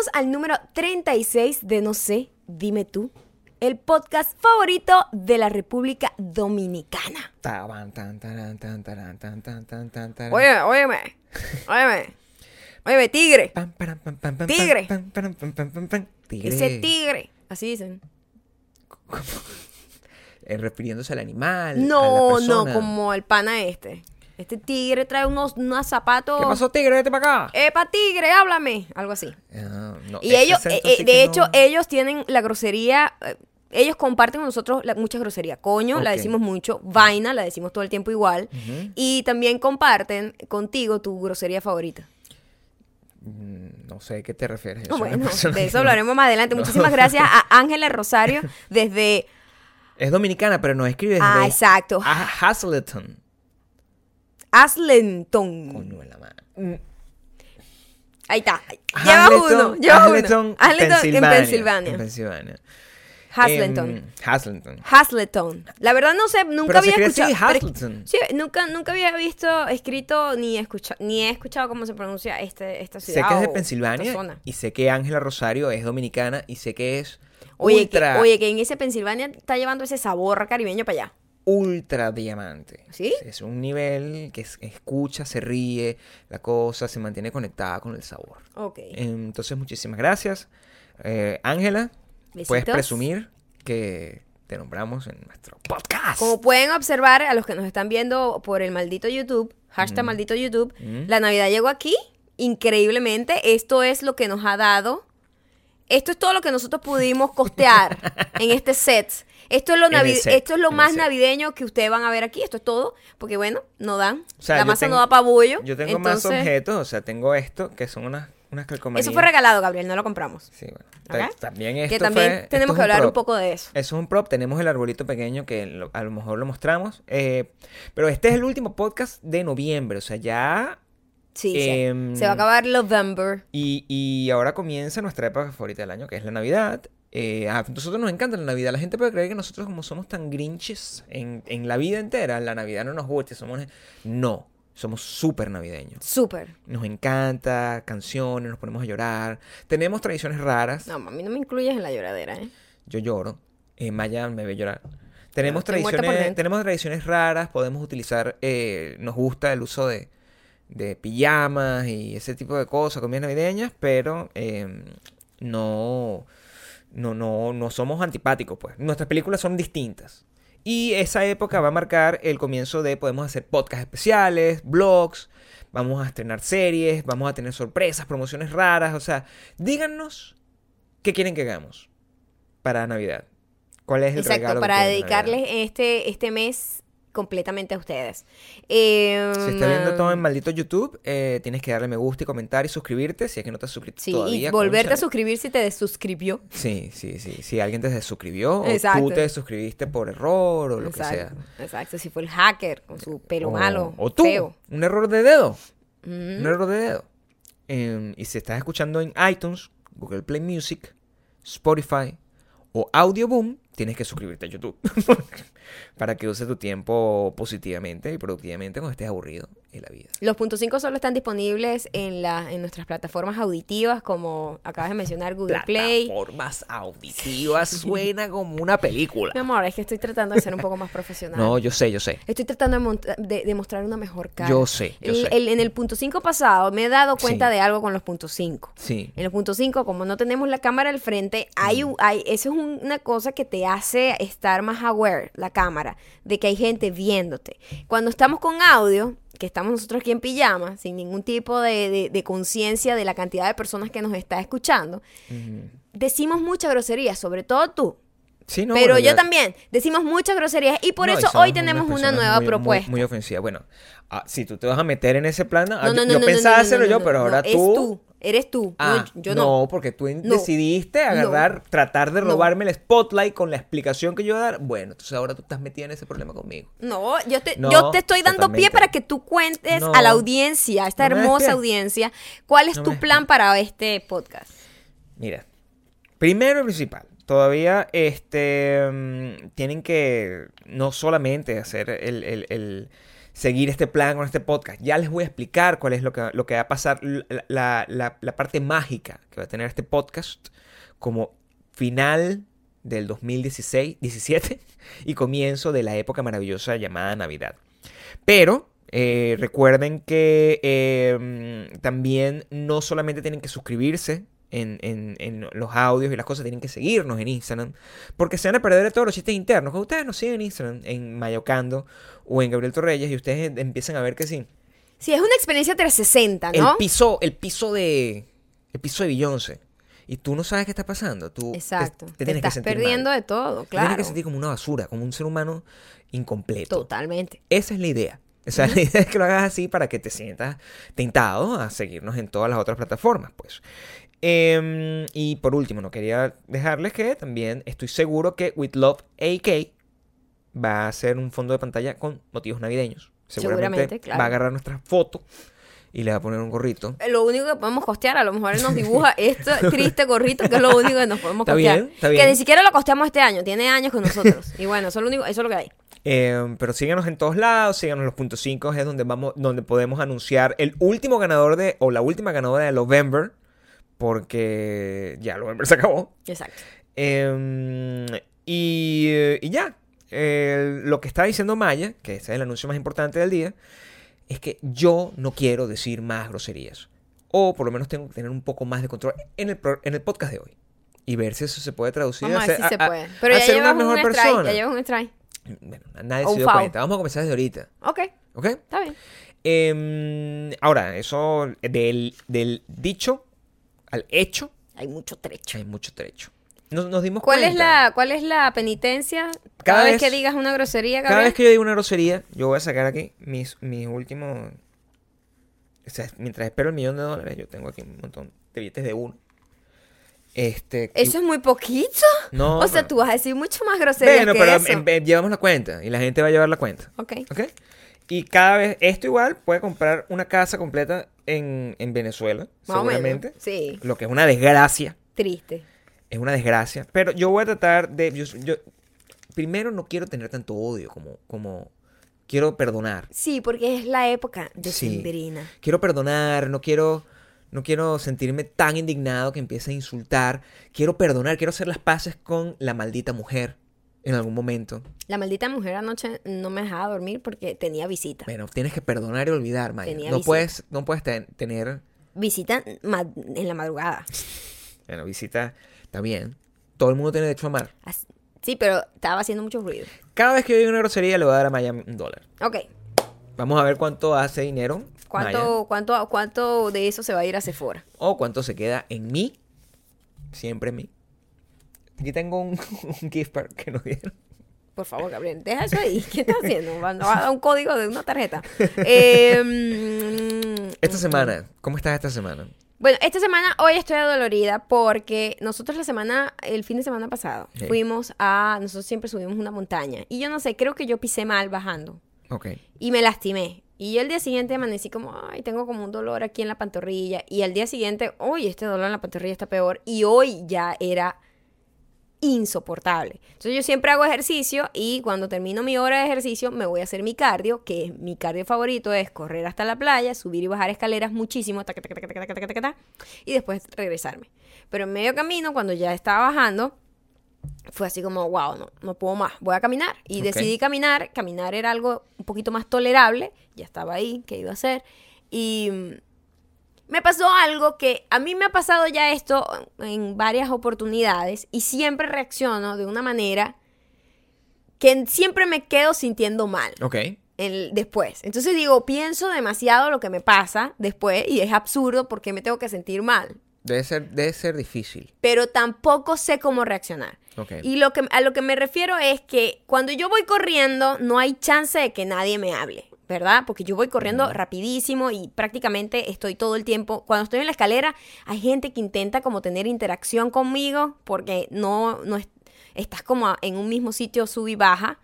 Bienvenidos al número 36 de No sé, dime tú, el podcast favorito de la República Dominicana. Oye, óyeme, óyeme, óyeme, tigre, Tigre. Tigre. ese tigre, así dicen. Eh, refiriéndose al animal. a la No, no, como el pana este. Este tigre trae unos, unos zapatos. ¿Qué pasó, tigre? Vete para acá. Epa, tigre, háblame. Algo así. Ah, no, Y ellos, eh, sí de hecho, no- ellos tienen la grosería. eh, ellos comparten con nosotros la- mucha grosería. Coño, la decimos mucho. Vaina, la decimos todo el tiempo igual. Y también comparten contigo tu grosería favorita. Mm, No sé a qué te refieres. Una bueno, de eso hablaremos más adelante. no. Muchísimas gracias a Ángela Rosario desde. Es dominicana, pero nos escribe desde Ah, exacto. Ha- Hazleton. Aslenton. Coño de la madre. Ahí está. Lleva uno. Lleva uno. En Pensilvania. En Pensilvania. Hazleton. Em. La verdad no sé, nunca Pero se había escribe escuchado. así, pero- Hazleton. sí, nunca, nunca había visto escrito ni escucha, ni he escuchado cómo se pronuncia este, esta ciudad. Sé que es de Pensilvania y sé que Ángela Rosario es dominicana y sé que es Oye, ultra, que, oye, que en ese Pensilvania está llevando ese sabor caribeño para allá. Ultra diamante. ¿Sí? Es un nivel que es- escucha, se ríe, la cosa se mantiene conectada con el sabor. Ok. Entonces, muchísimas gracias. Eh, Ángela, puedes presumir que te nombramos en nuestro podcast. Como pueden observar a los que nos están viendo por el maldito YouTube, hashtag maldito YouTube, Mm. la Navidad llegó aquí, increíblemente. Esto es lo que nos ha dado. Esto es todo lo que nosotros pudimos costear en este set. Esto es lo, navi- set, esto es lo más navideño que ustedes van a ver aquí. Esto es todo. Porque bueno, no dan. O sea, la masa tengo- no da para bollo. Yo tengo más objetos, o sea, tengo esto, que son unas, unas calcomanías. Eso fue regalado, Gabriel, no lo compramos. Sí, bueno. También esto que también fue- esto tenemos es que hablar un poco de eso. Eso es un prop. Tenemos el arbolito pequeño que lo- a lo mejor lo mostramos. eh, pero este es el último podcast de noviembre. O sea, ya. Sí, sí. Em, se va a acabar November. Y, y ahora comienza nuestra época favorita del año, que es la Navidad. Eh, a nosotros nos encanta la Navidad. La gente puede creer que nosotros, como somos tan grinches en, en la vida entera, la Navidad no nos gusta. Somos... No. Somos súper navideños. Súper. Nos encanta, canciones, nos ponemos a llorar. Tenemos tradiciones raras. No, a mí no me incluyes en la lloradera, ¿eh? Yo lloro. Eh, Maya me ve llorar. Tenemos por tradiciones, tenemos tradiciones raras, podemos utilizar, eh, nos gusta el uso de, de pijamas y ese tipo de cosas, comidas navideñas, pero eh, no, no, no, no somos antipáticos, pues. Nuestras películas son distintas. Y esa época va a marcar el comienzo de, podemos hacer podcasts especiales, blogs, vamos a estrenar series, vamos a tener sorpresas, promociones raras, o sea, díganos qué quieren que hagamos para Navidad. ¿Cuál es el Exacto, regalo para Navidad? dedicarles este, este mes completamente a ustedes. Eh, Si estás viendo todo en maldito YouTube, eh, tienes que darle me gusta y comentar y suscribirte si es que no te has suscrito Sí, todavía. y volverte a suscribir si te desuscribió. Sí, sí, sí. Si alguien te desuscribió o tú te suscribiste por error o lo que sea. Exacto. Si fue el hacker con su pelo o, malo, O tú, feo. un error de dedo. Un error de dedo. Em, y si estás escuchando en iTunes, Google Play Music, Spotify o Audioboom, tienes que suscribirte a YouTube. para que uses tu tiempo positivamente y productivamente cuando estés aburrido en la vida. Los puntos 5 solo están disponibles en, la, en nuestras plataformas auditivas, como acabas de mencionar, Google Play. Plataformas auditivas suena como una película. Mi amor, es que estoy tratando de ser un poco más profesional. No, yo sé, yo sé. Estoy tratando de, de- de mostrar una mejor cara. Yo sé, yo El- sé. el- en el punto 5 pasado me he dado cuenta Sí. de algo con los puntos 5. Sí. En el punto 5, como no tenemos la cámara al frente, hay, un- hay eso es un- una cosa que te hace estar más aware, la cámara, de que hay gente viéndote. Cuando estamos con audio, que estamos nosotros aquí en pijama, sin ningún tipo de, de- de conciencia de la cantidad de personas que nos está escuchando, decimos mucha grosería, sobre todo tú. Sí, no, pero bueno, yo ya- también decimos muchas groserías y por No, eso hoy tenemos una nueva muy- propuesta. Muy, ofensiva. Bueno, ah, si tú te vas a meter en ese plan, No, yo, pensaba no, no, hacerlo no, yo, pero ahora tú. tú, eres tú. Ah, no, yo no. porque tú No. decidiste agarrar, tratar de No. robarme el spotlight con la explicación que yo iba a dar. Bueno, entonces ahora tú estás metida en ese problema conmigo. No, yo te, No, yo te estoy dando pie para que tú cuentes No. a la audiencia, a esta No hermosa audiencia, cuál es No tu plan para este podcast. Mira, primero y principal, todavía este, mm, tienen que no solamente hacer el, el- el- seguir este plan con este podcast. Ya les voy a explicar cuál es lo que, lo que va a pasar, la, la- parte mágica que va a tener este podcast como final del 2016, 17 y comienzo de la época maravillosa llamada Navidad. Pero eh, recuerden que eh, también no solamente tienen que suscribirse en, en- los audios y las cosas, tienen que seguirnos en Instagram, porque se van a perder de todos los chistes internos. Cuando ustedes nos siguen en Instagram, en Mayocando o en Gabriel Torreyes, y ustedes empiezan a ver que sí, Sí, es una experiencia 360, ¿no? el piso, el piso de. El piso de Beyoncé. Y tú no sabes qué está pasando. Tú Exacto. Te, Te, tienes que estás sentir perdiendo mal. de todo, Te tienes claro. que sentir como una basura, como un ser humano incompleto. Totalmente. Esa es la idea. O sea, la idea es que lo hagas así para que te sientas tentado a seguirnos en todas las otras plataformas, pues. Em, y por último, no quería dejarles que también estoy seguro que With Love AK va a ser un fondo de pantalla con motivos navideños. Seguramente, Seguramente, claro. va a agarrar nuestra foto y le va a poner un gorrito. Eh, Lo único que podemos costear, a lo mejor él nos dibuja este triste gorrito, que es lo único que nos podemos Está costear. bien, está Que bien. ni siquiera lo costeamos este año, tiene años con nosotros. y bueno, eso es lo único, eso es lo que hay. Eh, pero síganos en todos lados, síganos en los puntos 5, es donde vamos, donde podemos anunciar el último ganador de, o la última ganadora de November, porque ya November se acabó. Exacto. Eh, y, eh, y ya, Eh, lo que está diciendo Maya, que ese es el anuncio más importante del día, es que yo no quiero decir más groserías. O por lo menos tengo que tener un poco más de control en el, pro- en el podcast de hoy. Y ver si eso se puede traducir Vamos a ver si se a- a- puede. Pero a ya ser una un mejor strike, persona. ya llevas un strike. Bueno, nadie se un dio foul. cuenta. Vamos a comenzar desde ahorita. Ok, ¿Ok? está bien. Em, ahora, eso del, del dicho al hecho, Hay mucho trecho. hay mucho trecho. Nos, nos dimos ¿Cuál es, la, ¿Cuál es la penitencia? Cada, Cada vez, vez- que digas una grosería, Cada Gabriel? vez que yo digo una grosería, yo voy a sacar aquí mis, mis últimos. O sea, mientras espero el millón de dólares, yo tengo aquí un montón de billetes de uno. Este. Eso es muy poquito. No. o sea, tú vas a decir mucho más groserías Bueno, que pero eso. em, llevamos la cuenta y la gente va a llevar la cuenta. Ok. ¿Ok? Y cada vez, esto igual puede comprar una casa completa en, en Venezuela, Más o menos. seguramente. Sí. Lo que es una desgracia. Triste. Es una desgracia. Pero yo voy a tratar de. Yo, yo- primero, no quiero tener tanto odio como. como quiero perdonar. Sí, porque es la época de Sí. Quiero perdonar, no quiero. No quiero sentirme tan indignado que empiece a insultar. Quiero perdonar, quiero hacer las paces con la maldita mujer en algún momento. La maldita mujer anoche no me dejaba dormir porque tenía visita. Bueno, tienes que perdonar y olvidar, Maya. Tenía No visita. puedes, no puedes ten- tener. Visita en la madrugada. Bueno, visita. Está bien. Todo el mundo tiene derecho a amar. Sí, pero estaba haciendo mucho ruido. Cada vez que yo diga una grosería le voy a dar a Maya un dólar. Ok. Vamos a ver cuánto hace dinero. Maya, ¿Cuánto, cuánto, ¿Cuánto de eso se va a ir a Sephora? o cuánto se queda en mí. Siempre en mí. Aquí tengo un, un gift card que nos dieron. Por favor, Gabriel, deja eso ahí. ¿Qué estás haciendo? Va va a dar un código de una tarjeta. Eh, mm, Esta semana, ¿cómo estás esta semana? Bueno, esta semana, hoy estoy adolorida porque nosotros la semana, el fin de semana pasado, Sí. fuimos a, nosotros siempre subimos una montaña. Y yo no sé, creo que yo pisé mal bajando. Ok. Y me lastimé. Y yo el día siguiente amanecí como, ay, tengo como un dolor aquí en la pantorrilla. Y al día siguiente, uy, este dolor en la pantorrilla está peor. Y hoy ya era insoportable. Entonces yo siempre hago ejercicio y cuando termino mi hora de ejercicio me voy a hacer mi cardio, que es mi cardio favorito es correr hasta la playa, subir y bajar escaleras muchísimo, taca, y después regresarme. Pero en medio camino, cuando ya estaba bajando, fue así como, wow, no, no puedo más, voy a caminar. Y decidí caminar, caminar era algo un poquito más tolerable, ya estaba ahí, ¿qué iba a hacer? Y mm, me pasó algo que a mí me ha pasado ya esto en varias oportunidades y siempre reacciono de una manera que siempre me quedo sintiendo mal Ok. el- después. Entonces digo, pienso demasiado lo que me pasa después y es absurdo porque me tengo que sentir mal. Debe ser, debe ser difícil. Pero tampoco sé cómo reaccionar. Ok. Y lo que, a lo que me refiero es que cuando yo voy corriendo, no hay chance de que nadie me hable, ¿verdad? Porque yo voy corriendo rapidísimo y prácticamente estoy todo el tiempo. Cuando estoy en la escalera, hay gente que intenta como tener interacción conmigo porque no, no es- estás como en un mismo sitio, sub y baja.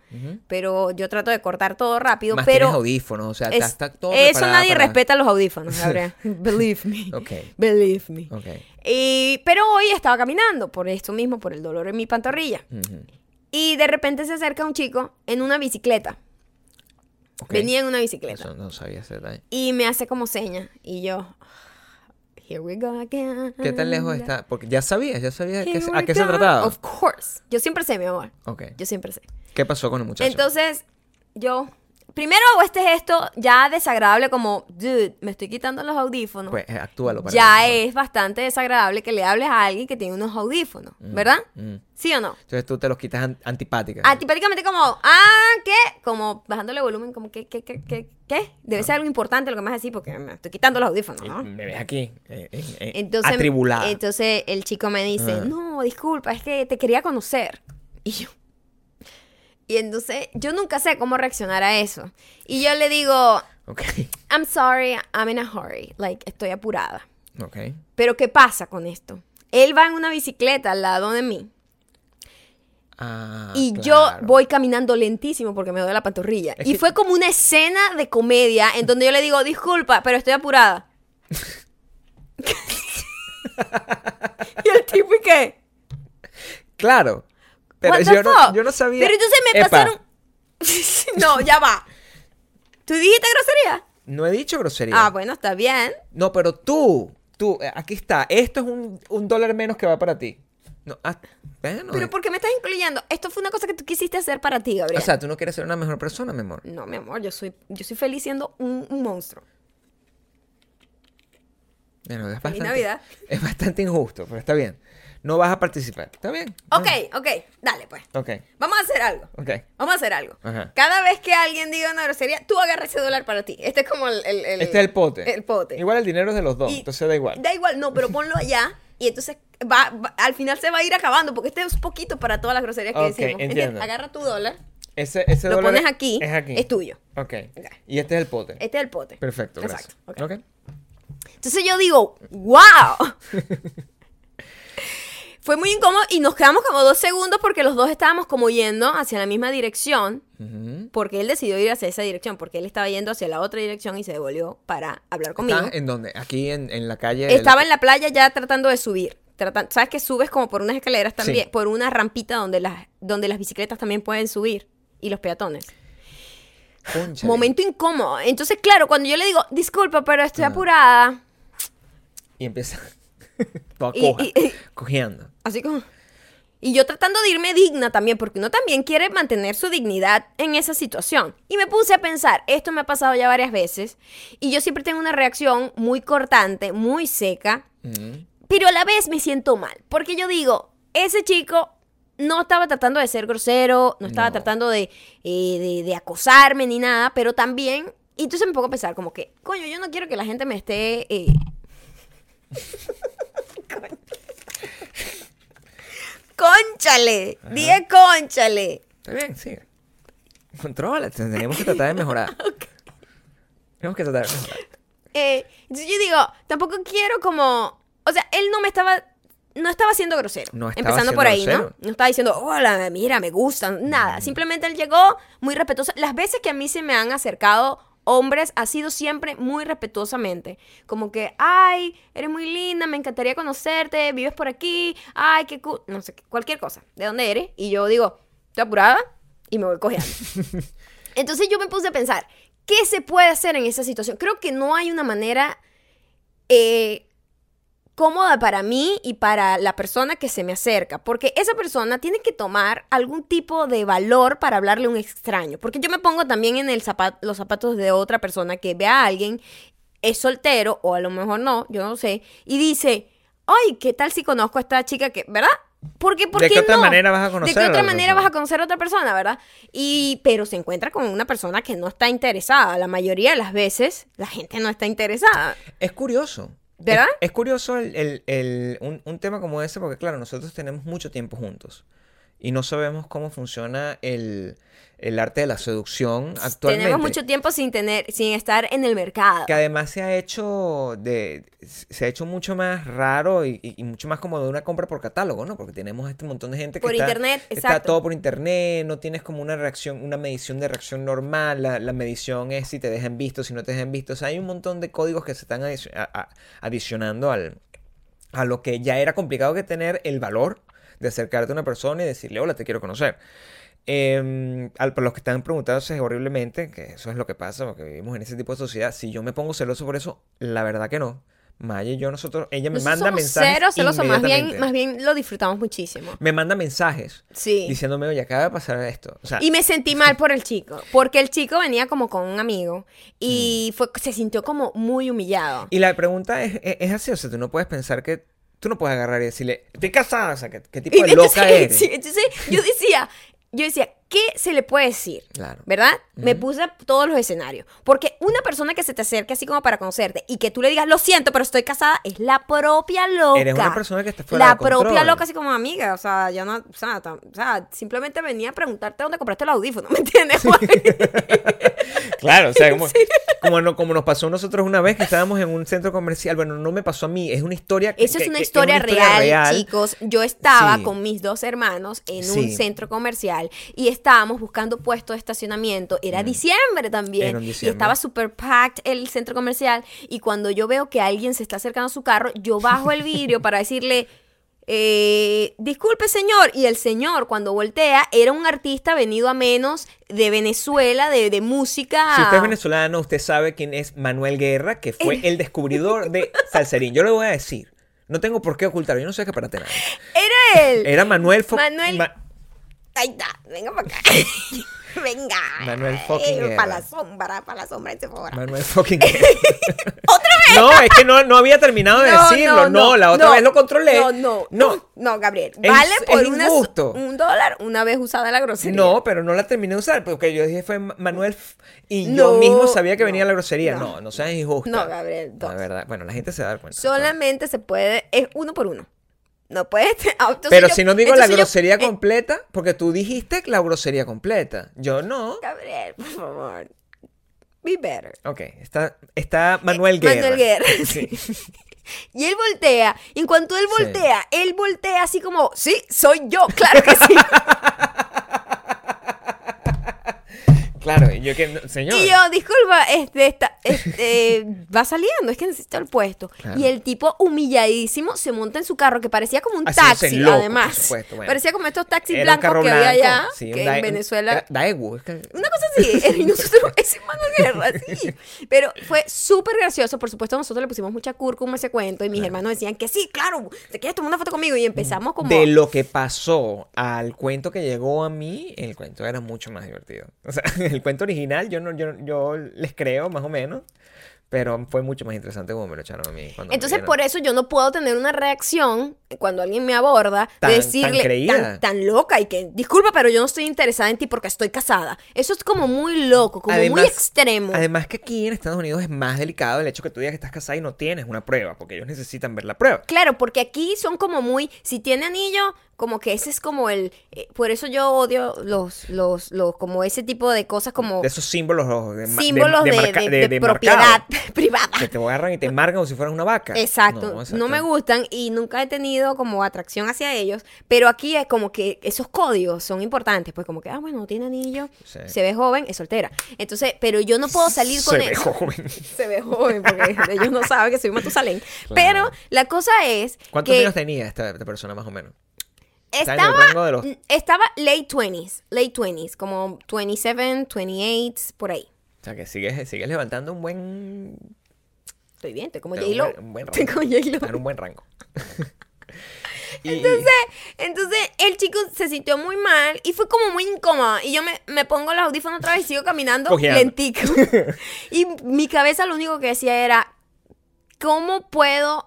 Pero yo trato de cortar todo rápido. Más pero tienes audífonos, o sea, es- está todo eso nadie para- respeta los audífonos, Gabriel. Believe me. Ok. Believe me. Ok. Y, pero hoy estaba caminando por esto mismo, por el dolor en mi pantorrilla. Y de repente se acerca un chico en una bicicleta. Ok. Venía en una bicicleta. Eso no sabía ese detalle. Y me hace como seña. Y yo, here we go again. ¿Qué tan lejos está? Porque ya sabías, ya sabías se- a qué se go. trataba. Of course. Yo siempre sé, mi amor. Ok. Yo siempre sé. ¿Qué pasó con el muchacho? Entonces, yo primero hago este gesto ya desagradable como, dude, me estoy quitando los audífonos. pues eh, actúalo para ya mí. es bastante desagradable que le hables a alguien que tiene unos audífonos, ¿verdad? Mm. ¿Sí o no? Entonces tú te los quitas an- antipática. Antipáticamente como, ah, ¿qué? Como bajándole volumen, como, ¿qué, qué, qué, qué? ¿Qué? Debe ser algo importante lo que me vas a decir porque me estoy quitando los audífonos, ¿no? Me ves aquí, eh, eh, eh, Entonces, atribulada. entonces el chico me dice, Ah. no, disculpa, es que te quería conocer. Y yo. Y entonces yo nunca sé cómo reaccionar a eso. Y yo le digo, Ok, I'm sorry, I'm in a hurry. Like, estoy apurada. ok. Pero ¿qué pasa con esto? Él va en una bicicleta al lado de mí. Ah, y yo voy caminando lentísimo porque me duele la pantorrilla. Es y que- fue como una escena de comedia en donde yo le digo, disculpa, pero estoy apurada. y el tipo, ¿y qué? Claro. Pero yo no, yo no sabía. Pero entonces me Epa, pasaron... no, ya va. ¿Tú dijiste grosería? No he dicho grosería. Ah, bueno, está bien. No, pero tú, tú, eh, aquí está. Esto es un, un dólar menos que va para ti. No, ah, bueno. Pero eh. ¿por qué me estás incluyendo? Esto fue una cosa que tú quisiste hacer para ti, Gabriel. O sea, tú no quieres ser una mejor persona, mi amor. no, mi amor, yo soy, yo soy feliz siendo un, un monstruo. Bueno, es bastante, Navidad. Es bastante injusto, pero está bien. No vas a participar. ¿Está bien? Ok, ok, dale pues. Ok, Vamos a hacer algo. ok. Vamos a hacer algo. Ajá. Cada vez que alguien diga una grosería, tú agarras ese dólar para ti. Este es como el... el- el- Este es el pote. El pote. Igual el dinero es de los dos, Y- entonces da igual. Da igual, no, pero ponlo allá y entonces va, va- al final se va a ir acabando porque este es poquito para todas las groserías que Ok, decimos. ¿Entiendes? entiendo. Agarra tu dólar, Ese, ese lo dólar pones aquí, Es aquí. es tuyo. Ok. Ok. Y este es el pote. Este es el pote. Perfecto, gracias. Exacto. ok. Ok. Entonces yo digo, wow. Fue muy incómodo y nos quedamos como dos segundos porque los dos estábamos como yendo hacia la misma dirección. Porque él decidió ir hacia esa dirección, porque él estaba yendo hacia la otra dirección y se devolvió para hablar conmigo. ¿Estás en dónde? Aquí en, en la calle. Estaba en la playa ya tratando de subir. Tratan- ¿Sabes que subes como por unas escaleras también? Sí. Por una rampita donde las, donde las bicicletas también pueden subir. Y los peatones. Cónchale. Momento incómodo. Entonces, claro, cuando yo le digo, disculpa, pero estoy Ah. apurada. Y empieza. Toda Y- coja, y- y- cojeando. Así como... Y yo tratando de irme digna también, porque uno también quiere mantener su dignidad en esa situación. Y me puse a pensar, esto me ha pasado ya varias veces, y yo siempre tengo una reacción muy cortante, muy seca, Ujú. pero a la vez me siento mal, porque yo digo, ese chico no estaba tratando de ser grosero, no estaba No. tratando de, eh, de, de acosarme ni nada, pero también, y entonces me pongo a pensar como que, coño, yo no quiero que la gente me esté... eh, ¡Conchale! Dije conchale. Está bien, sigue. Controla, tenemos que tratar de mejorar. Tenemos que tratar de mejorar. Eh, yo digo, tampoco quiero como... O sea, él no me estaba... No estaba siendo grosero. No estaba empezando por ahí, grosero. ¿no? No estaba diciendo, hola, mira, me gustan. Nada. Simplemente él llegó muy respetuoso. Las veces que a mí se me han acercado hombres ha sido siempre muy respetuosamente. Como que, ay, eres muy linda, me encantaría conocerte, vives por aquí, ay, qué cool. No sé, cualquier cosa. ¿De dónde eres? Y yo digo, estoy apurada y me voy cojeando. Entonces yo me puse a pensar, ¿qué se puede hacer en esa situación? Creo que no hay una manera eh, cómoda para mí y para la persona que se me acerca, porque esa persona tiene que tomar algún tipo de valor para hablarle a un extraño, porque yo me pongo también en el los zapatos de otra persona que ve a alguien, es soltero o a lo mejor no, yo no sé, y dice, ay, ¿qué tal si conozco a esta chica que, ¿verdad? Porque, ¿por ¿De qué otra no? manera vas a conocer ¿De qué otra manera vas persona? a conocer a otra persona, verdad? Y, pero se encuentra con una persona que no está interesada. La mayoría de las veces, la gente no está interesada. Es curioso. ¿Verdad? Es, es curioso el, el- el- un, un tema como ese porque, claro, nosotros tenemos mucho tiempo juntos y no sabemos cómo funciona el, el arte de la seducción actualmente. Tenemos mucho tiempo sin tener, sin estar en el mercado. Que además se ha hecho de se ha hecho mucho más raro y, mucho más como de una compra por catálogo, ¿no? Porque tenemos este montón de gente que Por está, internet, está exacto. todo por internet, no tienes como una reacción, una medición de reacción normal, la, la medición es si te dejan visto, si no te dejan visto, o sea, hay un montón de códigos que se están adici- a- a- adicionando al, a lo que ya era complicado que tener el valor de acercarte a una persona y decirle, hola, te quiero conocer. Eh, al, por los que están preguntándose horriblemente, que eso es lo que pasa, porque vivimos en ese tipo de sociedad, si yo me pongo celoso por eso, la verdad que no. Maya y yo, nosotros, ella me Nosotros manda mensajes. cero celosos, más bien, más bien lo disfrutamos muchísimo. Me manda mensajes Sí. diciéndome, oye, acaba de pasar esto. O sea, Y me sentí mal por el chico, porque el chico venía como con un amigo Mm. y fue, se sintió como muy humillado. Y la pregunta es, es, es así, o sea, tú no puedes pensar que, tú no puedes agarrar y decirle, estoy casada, o sea, ¿qué, qué tipo de loca eres? sí, entonces yo decía, yo decía, ¿qué se le puede decir? Claro. ¿Verdad? Me puse todos los escenarios. Porque una persona que se te acerque así como para conocerte y que tú le digas, lo siento, pero estoy casada, es la propia loca. Eres una persona que está fuera La de control. propia loca, así como amiga. O sea, ya no. O sea, tam- o sea, simplemente venía a preguntarte dónde compraste el audífono. ¿Me entiendes? Claro, o sea, como, como, no- como nos pasó a nosotros una vez que estábamos en un centro comercial. Bueno, no me pasó a mí, es una historia que- Eso es que- una que- historia, real, chicos. Yo estaba Sí. con mis dos hermanos en un centro comercial y estábamos buscando puestos de estacionamiento. Era diciembre también. Era un Y diciembre. estaba super packed el centro comercial. Y cuando yo veo que alguien se está acercando a su carro, yo bajo el vidrio para decirle. eh, disculpe señor y el señor cuando voltea era un artista venido a menos de Venezuela de, de música Si usted es venezolano, usted sabe quién es Manuel Guerra, que fue el descubridor de Salserín. Yo le voy a decir, no tengo por qué ocultarlo, yo no soy escaparate nada. era él Era Manuel Fo- Manuel- Ma- Ahí está, venga para acá. venga. Manuel fucking. Para la sombra, para la sombra de Sephora. Manuel fucking Guerra. No, es que no, no había terminado de decirlo. No, la otra no, vez lo controlé. No, no, No. no, Gabriel. Es- Vale por es una, injusto. un dólar una vez usada la grosería. No, pero no la terminé de usar, porque yo dije fue Ma- Manuel y No, yo mismo sabía que no, venía la grosería. no. No, no, seas injusta. No, Gabriel, La dos. verdad, bueno, la gente se da cuenta. Solamente se puede, es uno por uno. No puedes. ah, Pero yo- si no digo la yo- grosería eh, completa, porque tú dijiste la grosería completa. Yo no. Gabriel, por favor. Be better. Ok, está, está Manuel Guerra. Eh, Manuel Guerra. Sí. Y él voltea. Y en cuanto él Sí. voltea, él voltea así como, sí, soy yo, claro que sí. Claro, y yo que, señor. Y yo, disculpa, este, esta- este, va saliendo, es que necesito el puesto. Claro. Y el tipo humilladísimo se monta en su carro, que parecía como un taxi, loco, por además. supuesto, bueno. Parecía como estos taxis Era blancos que había allá, sí, que en Venezuela... que- Una cosa así, y nosotros, ese Manuel Guerra, sí. Pero fue súper gracioso, por supuesto, nosotros le pusimos mucha cúrcuma a ese cuento y mis hermanos decían que sí, claro, te quieres tomar una foto conmigo y empezamos como... De lo que pasó al cuento que llegó a mí, el cuento era mucho más divertido. O sea, el cuento original yo no, yo, yo les creo más o menos, pero fue mucho más interesante como me lo echaron a mí. cuando Entonces, por eso yo no puedo tener una reacción cuando alguien me aborda Tan- de decirle tan loca y que, disculpa, pero yo no estoy interesada en ti porque estoy casada. Eso es como muy loco, como muy extremo. Además que aquí en Estados Unidos es más delicado el hecho que tú digas que estás casada y no tienes una prueba, porque ellos necesitan ver la prueba. Claro, porque aquí son como muy, si tiene anillo, como que ese es como el, eh, por eso yo odio los, los, los, como ese tipo de cosas como De esos símbolos de, símbolos de, propiedad marcado, privada. Que te agarran y te marcan como si fueras una vaca. Exacto. No, exacto. me gustan y nunca he tenido como atracción hacia ellos, pero aquí es como que esos códigos son importantes, pues como que, ah, bueno, no tiene anillo, Sí. se ve joven, es soltera. Entonces, pero yo no puedo salir con Se ve joven. Se ve joven porque ellos no saben que soy Matusalén. Pero la cosa es ¿Cuántos que años tenía esta, esta persona más o menos? Está en el estaba, rango de los- estaba late 20s, late 20s, como 27, 28, por ahí. O sea, que sigues, sigues levantando un buen... Estoy bien, estoy como J-Lo. Estoy como J-Lo. En un buen rango. Y- Entonces, entonces el chico se sintió muy mal y fue como muy incómodo. Y yo me, me pongo los audífonos otra vez y sigo caminando Cojeando. lentico. y mi cabeza lo único que decía era, ¿cómo puedo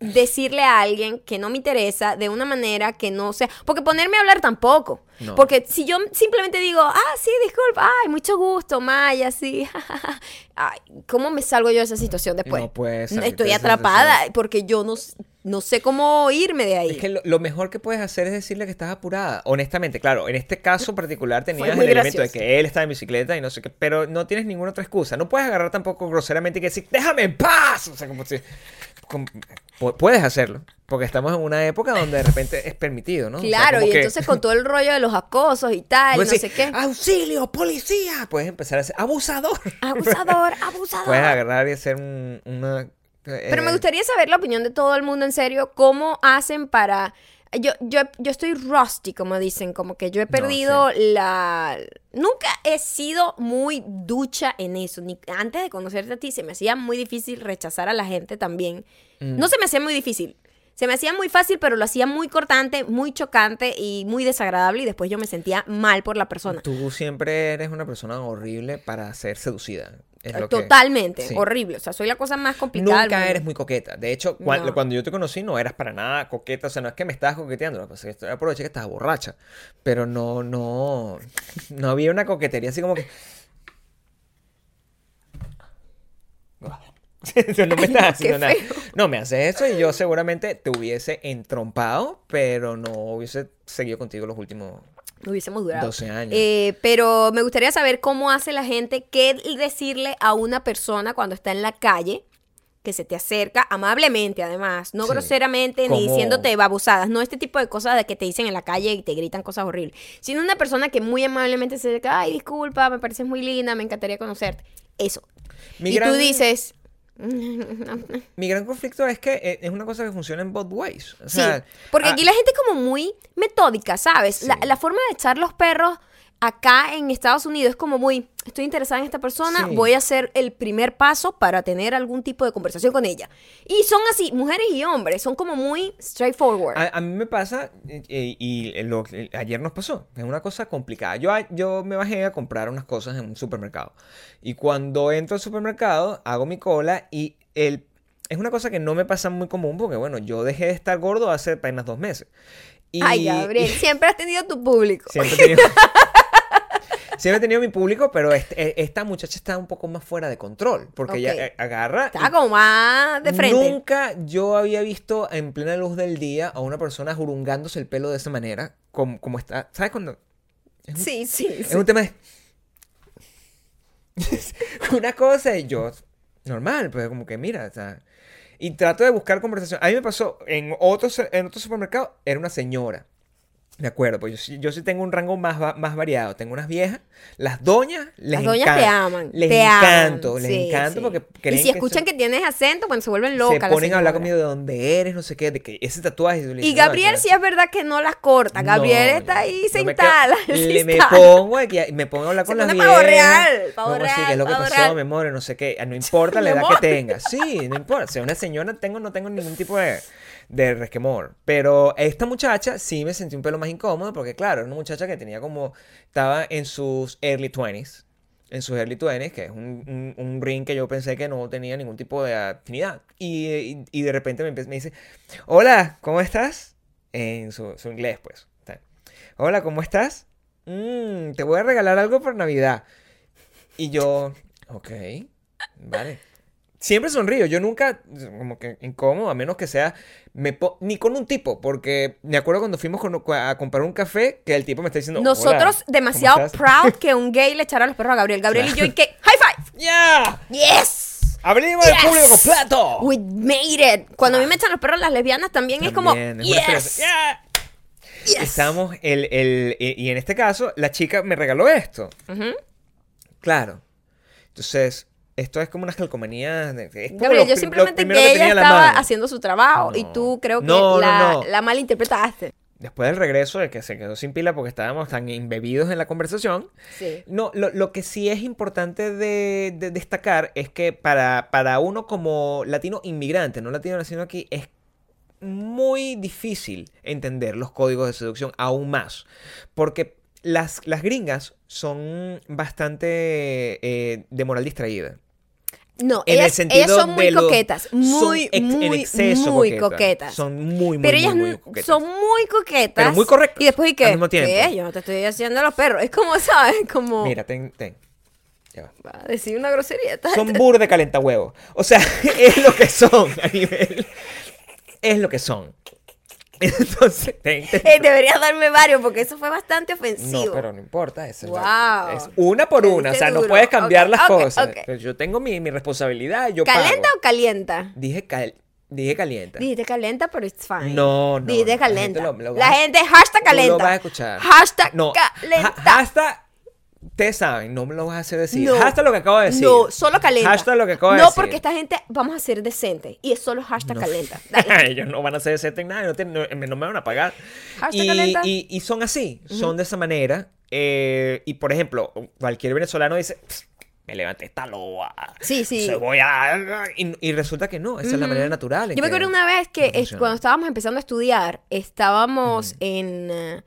decirle a alguien que no me interesa de una manera que no sea... Porque ponerme a hablar tampoco. No. Porque si yo simplemente digo, ah, sí, disculpa, ay, mucho gusto, Maya, sí. ay, ¿Cómo me salgo yo de esa situación después? No puedes Estoy atrapada porque yo no, no sé cómo irme de ahí. Es que lo, lo mejor que puedes hacer es decirle que estás apurada. Honestamente, claro, en este caso particular tenías el elemento de que él estaba en bicicleta y no sé qué, pero no tienes ninguna otra excusa. No puedes agarrar tampoco groseramente y decir, déjame en paz. O sea, como si... pu- puedes hacerlo, porque estamos en una época donde de repente es permitido, ¿no? O sea, Claro, y que- entonces con todo el rollo de los acosos y tal, no puedes sé qué. ¡Auxilio, policía! Puedes empezar a ser abusador. Abusador, abusador. Puedes agarrar y hacer un- una... Pero eh, me gustaría saber la opinión de todo el mundo en serio, cómo hacen para Yo, yo, yo estoy rusty, como dicen, como que yo he perdido la... Nunca he sido muy ducha en eso. Ni antes de conocerte a ti se me hacía muy difícil rechazar a la gente también. Mm. No se me hacía muy difícil. Se me hacía muy fácil, pero lo hacía muy cortante, muy chocante y muy desagradable y después yo me sentía mal por la persona. Tú siempre eres una persona horrible para ser seducida. Que- Totalmente, sí. horrible. O sea, soy la cosa más complicada. Nunca eres muy coqueta. De hecho, No. cuando yo te conocí no eras para nada coqueta. O sea, no es que me estabas coqueteando. Lo que que aproveché que estabas borracha. Pero no, no, no había una coquetería así como que... no me estás Qué haciendo nada. feo. No, me haces eso y yo seguramente te hubiese entrompado, pero no hubiese seguido contigo los últimos hubiésemos durado. 12 años. Eh, pero me gustaría saber cómo hace la gente, qué decirle a una persona cuando está en la calle, que se te acerca amablemente además, no Sí. groseramente ni diciéndote babosadas, no este tipo de cosas de que te dicen en la calle y te gritan cosas horribles, sino una persona que muy amablemente se acerca, ay, disculpa, me pareces muy linda, me encantaría conocerte. Eso. Mi y gran- tú dices, Mi gran conflicto es que eh, es una cosa que funciona en both ways. O Sí, porque ah, aquí la gente es como muy metódica, ¿sabes? La, la forma de echar los perros acá en Estados Unidos es como muy, estoy interesada en esta persona, Sí. voy a hacer el primer paso para tener algún tipo de conversación con ella. Y son así, mujeres y hombres, son como muy straightforward. A, a mí me pasa, eh, eh, y lo- eh, ayer nos pasó, es una cosa complicada. Yo, a- yo me bajé a comprar unas cosas en un supermercado. Y cuando entro al supermercado, hago mi cola y el, es una cosa que no me pasa muy común porque, bueno, yo dejé de estar gordo hace apenas dos meses. Y, Ay, Gabriel, y siempre has tenido tu público. siempre he tenido... Siempre he tenido mi público, pero este- eh, esta muchacha está un poco más fuera de control. Porque Ok. ella eh, agarra. Estaba como más de frente. Nunca yo había visto en plena luz del día a una persona jurungándose el pelo de esa manera, como, como está. ¿Sabes cuando? Sí, sí, Es sí. un tema de. una cosa y yo. Normal, pues como que mira, o sea. Y trato de buscar conversación. A mí me pasó en otro, se- en otro supermercado, era una señora. De acuerdo, pues yo, sí- yo sí tengo un rango más, más variado. Tengo unas viejas, las doñas, les Las doñas te aman. Les te encanto, aman, les sí, encanto sí. porque Y creen si que escuchan soy- que tienes acento, bueno, se vuelven locas. se ponen a hablar conmigo de dónde eres, no sé qué, de que ese tatuaje. Y "No, Gabriel eso sí es verdad que no las corta. no, Gabriel no, está ahí no me sentada. quedo- sí le me pongo aquí, me pongo a hablar Se con las viejas. pavo real, pavo así, real, ¿qué es lo que pasó, real. mi amor? No sé qué. No importa la edad que tenga. Sí, no importa. Si una señora tengo, no tengo ningún tipo de, de resquemor. Pero esta muchacha sí me sentí un pelo más incómodo porque, claro, era una muchacha que tenía como. Estaba en sus early 20s. En sus early 20s, que es un, ring que yo pensé que no tenía ningún tipo de afinidad. Y, y, de repente me, dice: Hola, ¿cómo estás? En su, inglés, pues. Hola, ¿cómo estás? "Mm, te voy a regalar algo por Navidad. Y yo, ok, vale. Siempre sonrío, yo nunca, como que incómodo, a menos que sea, me po- ni con un tipo, porque me acuerdo cuando fuimos con- a comprar un café, que el tipo me está diciendo, Nosotros "Hola, demasiado ¿cómo estás?". proud que un gay le echara los perros a Gabriel. Gabriel y yo, y que, high five. ¡Ya! Yes. ¡Abrimos el público completo! We made it. Cuando a mí me echan los perros las lesbianas también, es como, es yes. ¡Ya! yes. Estamos, el, el, y en este caso, la chica me regaló esto. Claro. Entonces, esto es como unas calcomanías. es como Gabriel, yo simplemente primero que ella estaba haciendo su trabajo y tú creo que No, la, no. la malinterpretaste. Después del regreso, de que se quedó sin pila porque estábamos tan embebidos en la conversación. Sí. No, lo, lo que sí es importante de, de destacar es que para, para uno como latino inmigrante, no latino nacido aquí, es muy difícil entender los códigos de seducción aún más. Porque las, las gringas son bastante eh, de moral distraída. No, En el ellas, sentido ellas son muy coquetas, muy, ex- muy, muy coquetas. coquetas. Son muy, muy, Pero ellas muy coquetas. son muy coquetas. Pero muy correctas Y después, ¿y qué? al mismo tiempo. ¿Qué? Yo no te estoy haciendo los perros. Es como, ¿sabes? Como... Mira, ten, ten. Ya va. Va a decir una grosería. Son bur de calentahuevos. O sea, es lo que son a nivel. Es lo que son. Entonces. Eh, deberías darme varios porque eso fue bastante ofensivo. No, pero no importa. Es, la- Wow. es una por una. O sea, no puedes cambiar las cosas. Pero yo tengo mi, mi responsabilidad. Yo ¿Calenta pago. o calienta? Dije, cal- dije calienta. Dijiste calenta, pero it's fine. No, no, Dijiste la calenta. gente lo- lo la gente, hashtag Tú lo vas a escuchar. Hashtag No, calenta. ha- hashtag Ustedes saben, no me lo vas a hacer decir. No. Hashtag lo que acabo de decir. No, solo calenta. Hashtag lo que acabo de no, decir. porque esta gente vamos a ser decentes. Y es solo hashtag No. calenta. Ellos no van a hacer decente en nada, no, tienen- no- no me van a pagar. Hashtag Y, calenta. y- y son así, son de esa manera. eh, y por ejemplo, cualquier venezolano dice, "Pss, me levanté esta loba. Sí, sí. Se voy a... Y, y resulta que no, esa es la manera natural. Yo me acuerdo una vez que es- cuando estábamos empezando a estudiar, estábamos en, eh, En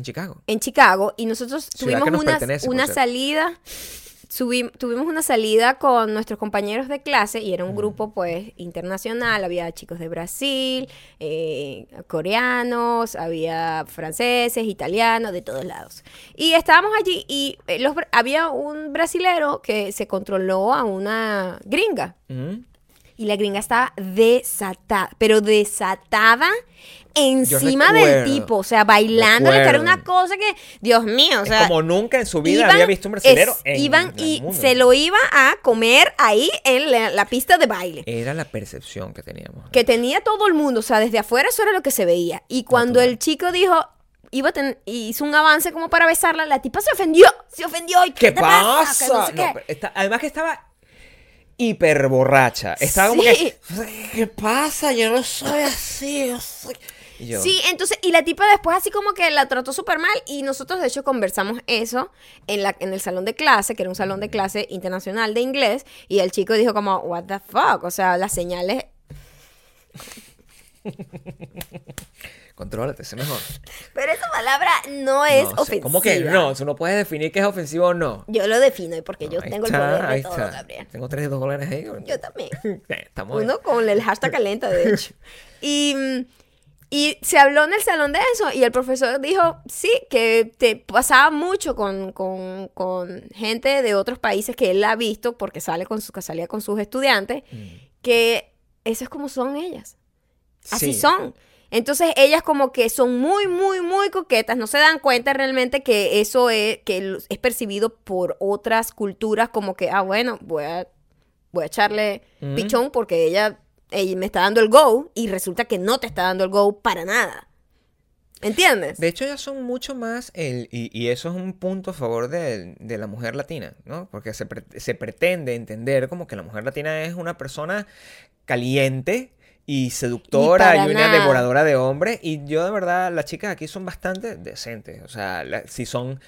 Chicago. en Chicago y nosotros Ciudad tuvimos nos una, una salida. subi- tuvimos una salida con nuestros compañeros de clase y era un grupo pues internacional, había chicos de Brasil, eh, coreanos, había franceses, italianos, de todos lados. Y estábamos allí y eh, los había un brasilero que se controló a una gringa. Ujú. Y la gringa estaba desatada, pero desatada encima del tipo, o sea, bailándole, que era una cosa que, Dios mío, o Es sea, como nunca en su vida iban- había visto un brasilero es- en iban el y mundo. se lo iba a comer ahí en la, la pista de baile. Era la percepción que teníamos. Que tenía todo el mundo, o sea, desde afuera eso era lo que se veía. Y cuando Natural. el chico dijo, iba a ten- hizo un avance como para besarla, la tipa se ofendió, se ofendió. ¿Y qué, ¿Qué pasa? No sé No, qué. está- además que estaba hiper borracha. Estaba como que. ¿qué pasa? Yo no soy así. Yo soy... Y yo, Sí, entonces, y la tipa después así como que la trató súper mal y nosotros de hecho conversamos eso en, la, en el salón de clase, que era un salón de clase internacional de inglés, y el chico dijo como, what the fuck, o sea, las señales... contrólate, sé mejor. Pero esa palabra no es No ofensiva. ¿Cómo que no? Tú no puedes definir qué es ofensivo o no. Yo lo defino porque yo tengo el poder de ahí todo, está. Gabriel. Tengo tres dólares ahí. Yo también. Estamos bien. Uno con el hashtag calenta, de hecho. Y, mm, y se habló en el salón de eso y el profesor dijo, sí, que te pasaba mucho con, con- con gente de otros países que él ha visto porque sale con su, que salía con sus estudiantes, que eso es como son ellas. Así Sí. son. Entonces ellas como que son muy, muy, muy coquetas, no se dan cuenta realmente que eso es, que es percibido por otras culturas como que, ah, bueno, voy a, voy a echarle Ujú. pichón porque ella, ella me está dando el go y resulta que no te está dando el go para nada. ¿Entiendes? De hecho, ya son mucho más, el, y, y eso es un punto a favor de, de la mujer latina, ¿no? Porque se, pre- se pretende entender como que la mujer latina es una persona caliente y seductora y una nada. devoradora de hombres. Y yo, de verdad, las chicas aquí son bastante decentes. O sea, la- si son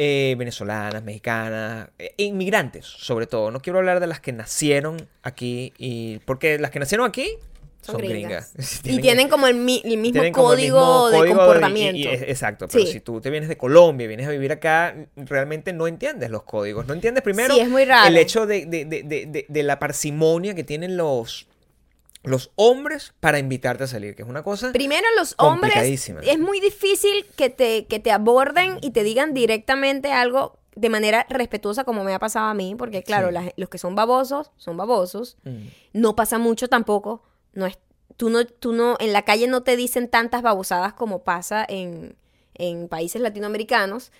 eh, venezolanas, mexicanas, eh, inmigrantes, sobre todo. No quiero hablar de las que nacieron aquí, y porque las que nacieron aquí Son son, gringas. gringas. y tienen como el, mi- el mismo Tienen como el código mismo de código comportamiento. y- y- exacto, pero Sí. si tú te vienes de Colombia y vienes a vivir acá, realmente no entiendes los códigos. No entiendes primero Sí, es muy raro. el hecho de- de- de- de la parsimonia que tienen los, los hombres para invitarte a salir, que es una cosa... Primero, los hombres Complicadísima. es muy difícil que te, que te aborden y te digan directamente algo de manera respetuosa, como me ha pasado a mí, porque claro, Sí. los que son babosos son babosos. Mm. No pasa mucho tampoco. No es, tú no, tú no, en la calle no te dicen tantas babosadas como pasa en, en países latinoamericanos.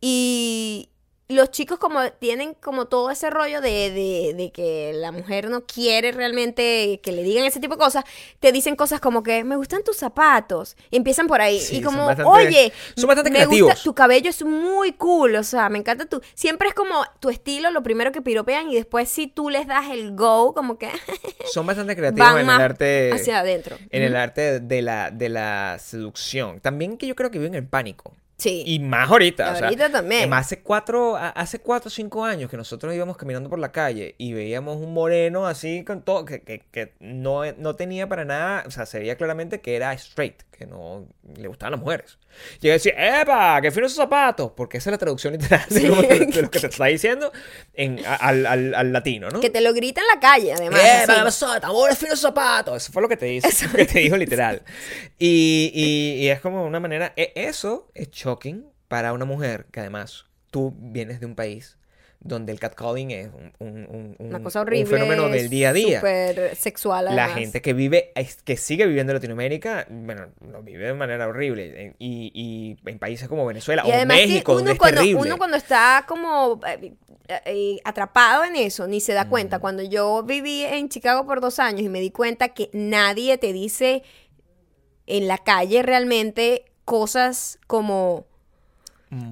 Y los chicos como tienen como todo ese rollo de, de, de que la mujer no quiere realmente que le digan ese tipo de cosas, te dicen cosas como que me gustan tus zapatos. Y empiezan por ahí. Sí, y son como, bastante- oye, son bastante me gusta, creativos. tu cabello es muy cool, o sea, me encanta tu... Siempre es como tu estilo, lo primero que piropean y después si tú les das el go, como que Son bastante creativos en el arte... hacia adentro. En el arte de la, de la seducción. También que yo creo que viven en pánico. Sí. Y más ahorita. o sea, Ahorita también. hace cuatro, hace cuatro o cinco años que nosotros íbamos caminando por la calle y veíamos un moreno así con todo, que, que, que no, no tenía para nada, o sea, se veía claramente que era straight, que no le gustaban las mujeres. Y yo decía, ¡epa! ¡Qué finos esos zapatos! Porque esa es la traducción literal Sí. lo, que- de lo que te está diciendo en, al, al, al latino, ¿no? Que te lo grita en la calle, además. ¡Eh, así. ¿qué pasó? ¡Tan buenos finos zapatos! Eso fue lo que te dijo, lo que te dijo literal. Y, y- y es como una manera... e- Eso es shocking para una mujer que además tú vienes de un país donde el catcalling es un, un- un- un- Una cosa un horrible. fenómeno del día a día. Súper sexual, La gente que vive, que sigue viviendo en Latinoamérica, bueno, lo vive de manera horrible. Y, y en países como Venezuela Y o además México, donde uno es cuando, terrible. uno cuando está como eh, eh, atrapado en eso, ni se da Mm. cuenta. Cuando yo viví en Chicago por dos años y me di cuenta que nadie te dice en la calle realmente cosas como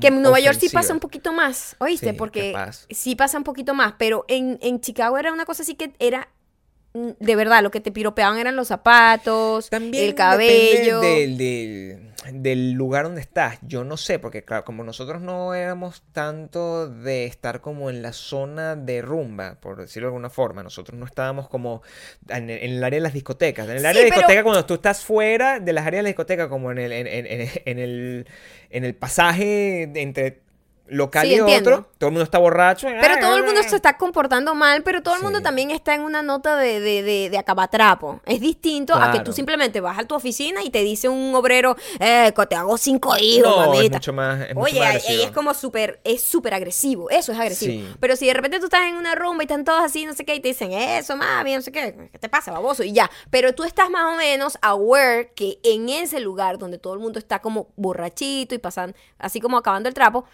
Que en Nueva York sí pasa un poquito más, ¿oíste? Sí, Porque capaz. sí pasa un poquito más, pero en, en Chicago era una cosa así que era, mm, de verdad, lo que te piropeaban eran los zapatos, También el cabello. del, del- del lugar donde estás. Yo no sé, porque claro, como nosotros no éramos tanto de estar como en la zona de rumba, por decirlo de alguna forma, nosotros no estábamos como en, en el área de las discotecas. En el Sí, área de pero- discoteca, cuando tú estás fuera de las áreas de la discoteca, como en el, en, en- en- en el, en el pasaje entre local Sí, y entiendo. otro, todo el mundo está borracho. Pero todo el mundo se está comportando mal, pero todo el mundo también está en una nota de, de, de, de acabatrapo. Es distinto a que tú simplemente vas a tu oficina y te dice un obrero, eh, te hago cinco hijos, No, es mamita. mucho más, es mucho Oye, más es como súper, es súper agresivo, eso es agresivo. Sí. Pero si de repente tú estás en una rumba y están todos así, no sé qué, y te dicen, eso, mami, no sé qué, ¿qué te pasa, baboso? Y ya. Pero tú estás más o menos aware que en ese lugar donde todo el mundo está como borrachito y pasan, así como acabando el trapo,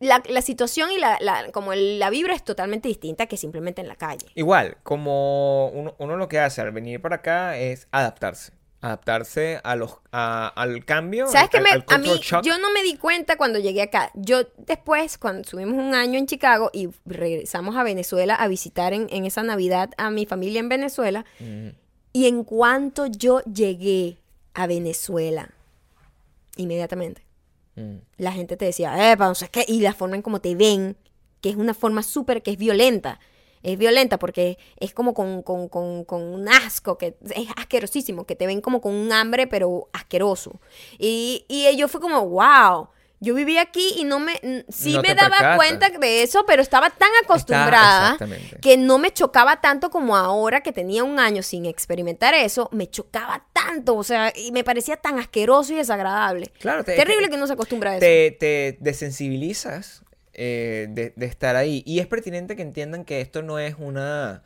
la, la situación y la, la- como la vibra es totalmente distinta que simplemente en la calle. Igual, como uno, uno lo que hace al venir para acá es adaptarse. Adaptarse a los, a- al cambio. ¿Sabes qué? a mí, shock. yo no me di cuenta cuando llegué acá. Yo después, cuando estuvimos un año en Chicago y regresamos a Venezuela a visitar en, en esa Navidad a mi familia en Venezuela, Mm, y en cuanto yo llegué a Venezuela, inmediatamente, mm. la gente te decía, epa, no sé y la forma en cómo te ven, que es una forma súper, que es violenta. Es violenta porque es como con, con, con, con un asco, que es asquerosísimo, que te ven como con un hambre, pero asqueroso. Y, y yo fue como, wow, yo viví aquí y no me, sí No me daba cuenta de eso, pero estaba tan acostumbrada que no me chocaba tanto como ahora que tenía un año sin experimentar eso, me chocaba tanto, o sea, y me parecía tan asqueroso y desagradable. Claro, te- Terrible te- que no se acostumbra a eso. te, te desensibilizas eh, de, de estar ahí. Y es pertinente que entiendan que esto no es una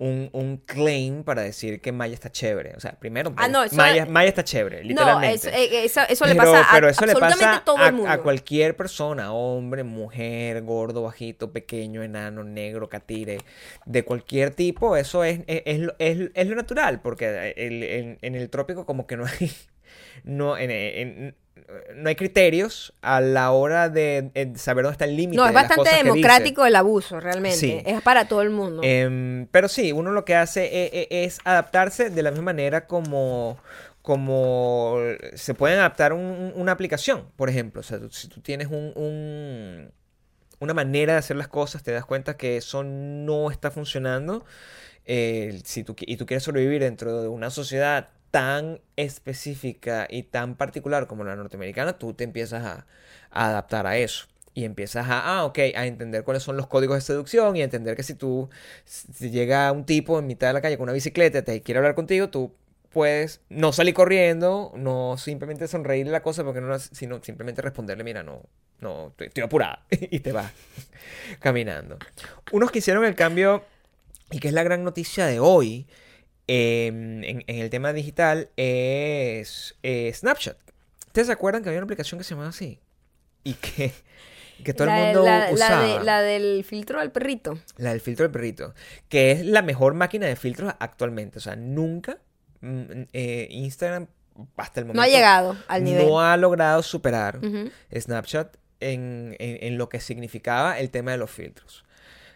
un, un claim para decir que Maya está chévere. O sea, primero, Ah, no, eso- Maya, Maya está chévere, No, literalmente. eso, eh, eso, eso le Pero- pasa a pero eso le todo a, el mundo. a cualquier persona, hombre, mujer, gordo, bajito, pequeño, enano, negro, catire, de cualquier tipo, eso es, es, es lo- es- es lo natural, porque el- en el trópico como que no hay, no, en- en- no hay criterios a la hora de, eh, saber dónde está el límite No, es de las bastante cosas democrático el abuso, realmente. Sí. Es para todo el mundo. Em, pero sí, uno lo que hace e- e- es, adaptarse de la misma manera como, como se pueden adaptar un- una aplicación, por ejemplo. O sea, si tú tienes un, un- una manera de hacer las cosas, te das cuenta que eso no está funcionando. eh, si tú, y tú quieres sobrevivir dentro de una sociedad tan específica y tan particular como la norteamericana, tú te empiezas a, a adaptar a eso. Y empiezas a, ah, ok, a entender cuáles son los códigos de seducción y a entender que si tú, si llega un tipo en mitad de la calle con una bicicleta te quiere hablar contigo, tú puedes no salir corriendo, no simplemente sonreírle la cosa, porque no, sino simplemente responderle, mira, no, no, estoy, estoy apurada, y te vas caminando. Unos que hicieron el cambio, y que es la gran noticia de hoy, eh, en, en el tema digital, es eh, Snapchat. ¿Ustedes se acuerdan que había una aplicación que se llamaba así? Y que, que todo la, el mundo la- la usaba. de- la del filtro del perrito. La del filtro del perrito. Que es la mejor máquina de filtros actualmente. O sea, nunca mm, eh, Instagram, hasta el momento, No ha llegado al nivel. no ha logrado superar. Snapchat en, en- en lo que significaba el tema de los filtros.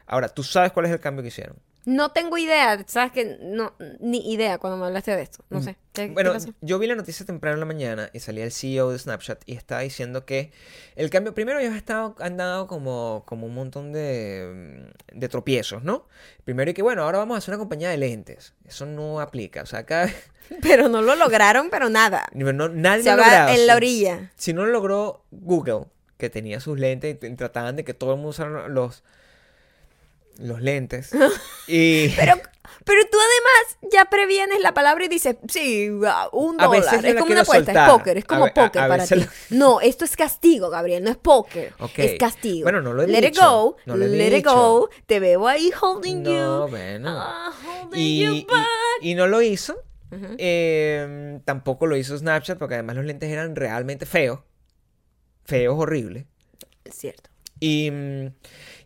Ahora, ¿tú sabes cuál es el cambio que hicieron? No tengo idea, sabes que no, ni idea cuando me hablaste de esto. No sé. ¿Qué, qué Bueno, pasó? yo vi la noticia temprano en la mañana y salía el CEO de Snapchat y estaba diciendo que el cambio, primero ellos han, estado- han dado como, como un montón de, mm, de tropiezos, ¿no? Primero y que, bueno, ahora vamos a hacer una compañía de lentes. Eso no aplica. O sea, acá Pero no lo lograron, pero nada. no, nadie Se lo logrado. en Si- la orilla. Si no lo logró Google, que tenía sus lentes y trataban de que todo el mundo usara los, los lentes. y Pero, pero tú además ya previenes la palabra y dices, sí, ah, un veces dólar. Es como una apuesta, soltar. es póker, es como a- póker a para ti. No, esto es castigo, Gabriel, no es póker. Ok. Es castigo. Bueno, no lo he let dicho, it go, no lo he let it go. Te veo ahí holding No, you. bueno. Ah, holding y, you y- back. y no lo hizo. Ujú. Eh, tampoco lo hizo Snapchat porque además los lentes eran realmente feos. Feos, horribles. Es cierto. Y, mm,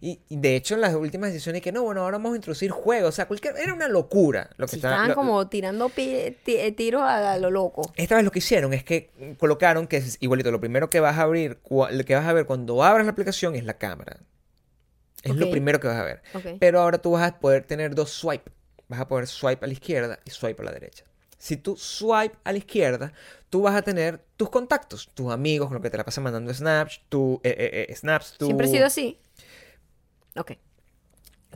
y, y de hecho en las últimas decisiones que no, bueno, ahora vamos a introducir juegos, o sea, cualquier, era una locura lo que Sí, estaba- estaban lo- como tirando eh, tiros a, a lo loco. Esta vez lo que hicieron es que colocaron que es igualito, lo primero que vas a abrir, lo que vas a ver cuando abras la aplicación es la cámara. Es lo primero que vas a ver. Pero ahora tú vas a poder tener dos swipe. Vas a poder swipe a la izquierda y swipe a la derecha. Si tú swipe a la izquierda, tú vas a tener tus contactos, tus amigos con los que te la pasan mandando snaps, tu, eh, eh, eh, snaps, tu, Siempre ha sido así. Ok.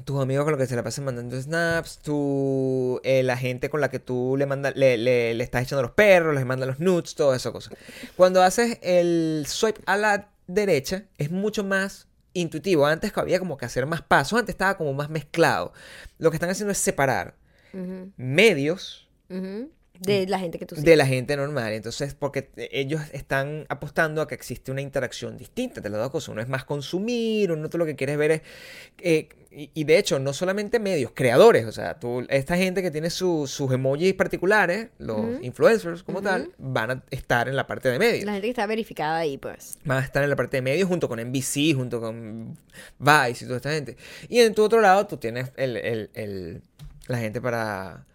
tus amigos con los que se la pasan mandando snaps, tu, eh, la gente con la que tú le, manda, le, le- le estás echando los perros, les mandas los nudes, todas esas cosas. Cuando haces el swipe a la derecha, es mucho más intuitivo. Antes había como que hacer más pasos, antes estaba como más mezclado. Lo que están haciendo es separar medios. De la gente que tú de la gente normal. Entonces, porque ellos están apostando a que existe una interacción distinta entre las dos cosas. Uno es más consumir, uno tú lo que quieres ver es... eh, y, y de hecho, no solamente medios, creadores. O sea, tú, esta gente que tiene su- sus emojis particulares, los influencers como tal, van a estar en la parte de medios. La gente que está verificada ahí, pues. Van a estar en la parte de medios junto con NBC, junto con Vice y toda esta gente. Y en tu otro lado, tú tienes el, el- el- la gente para,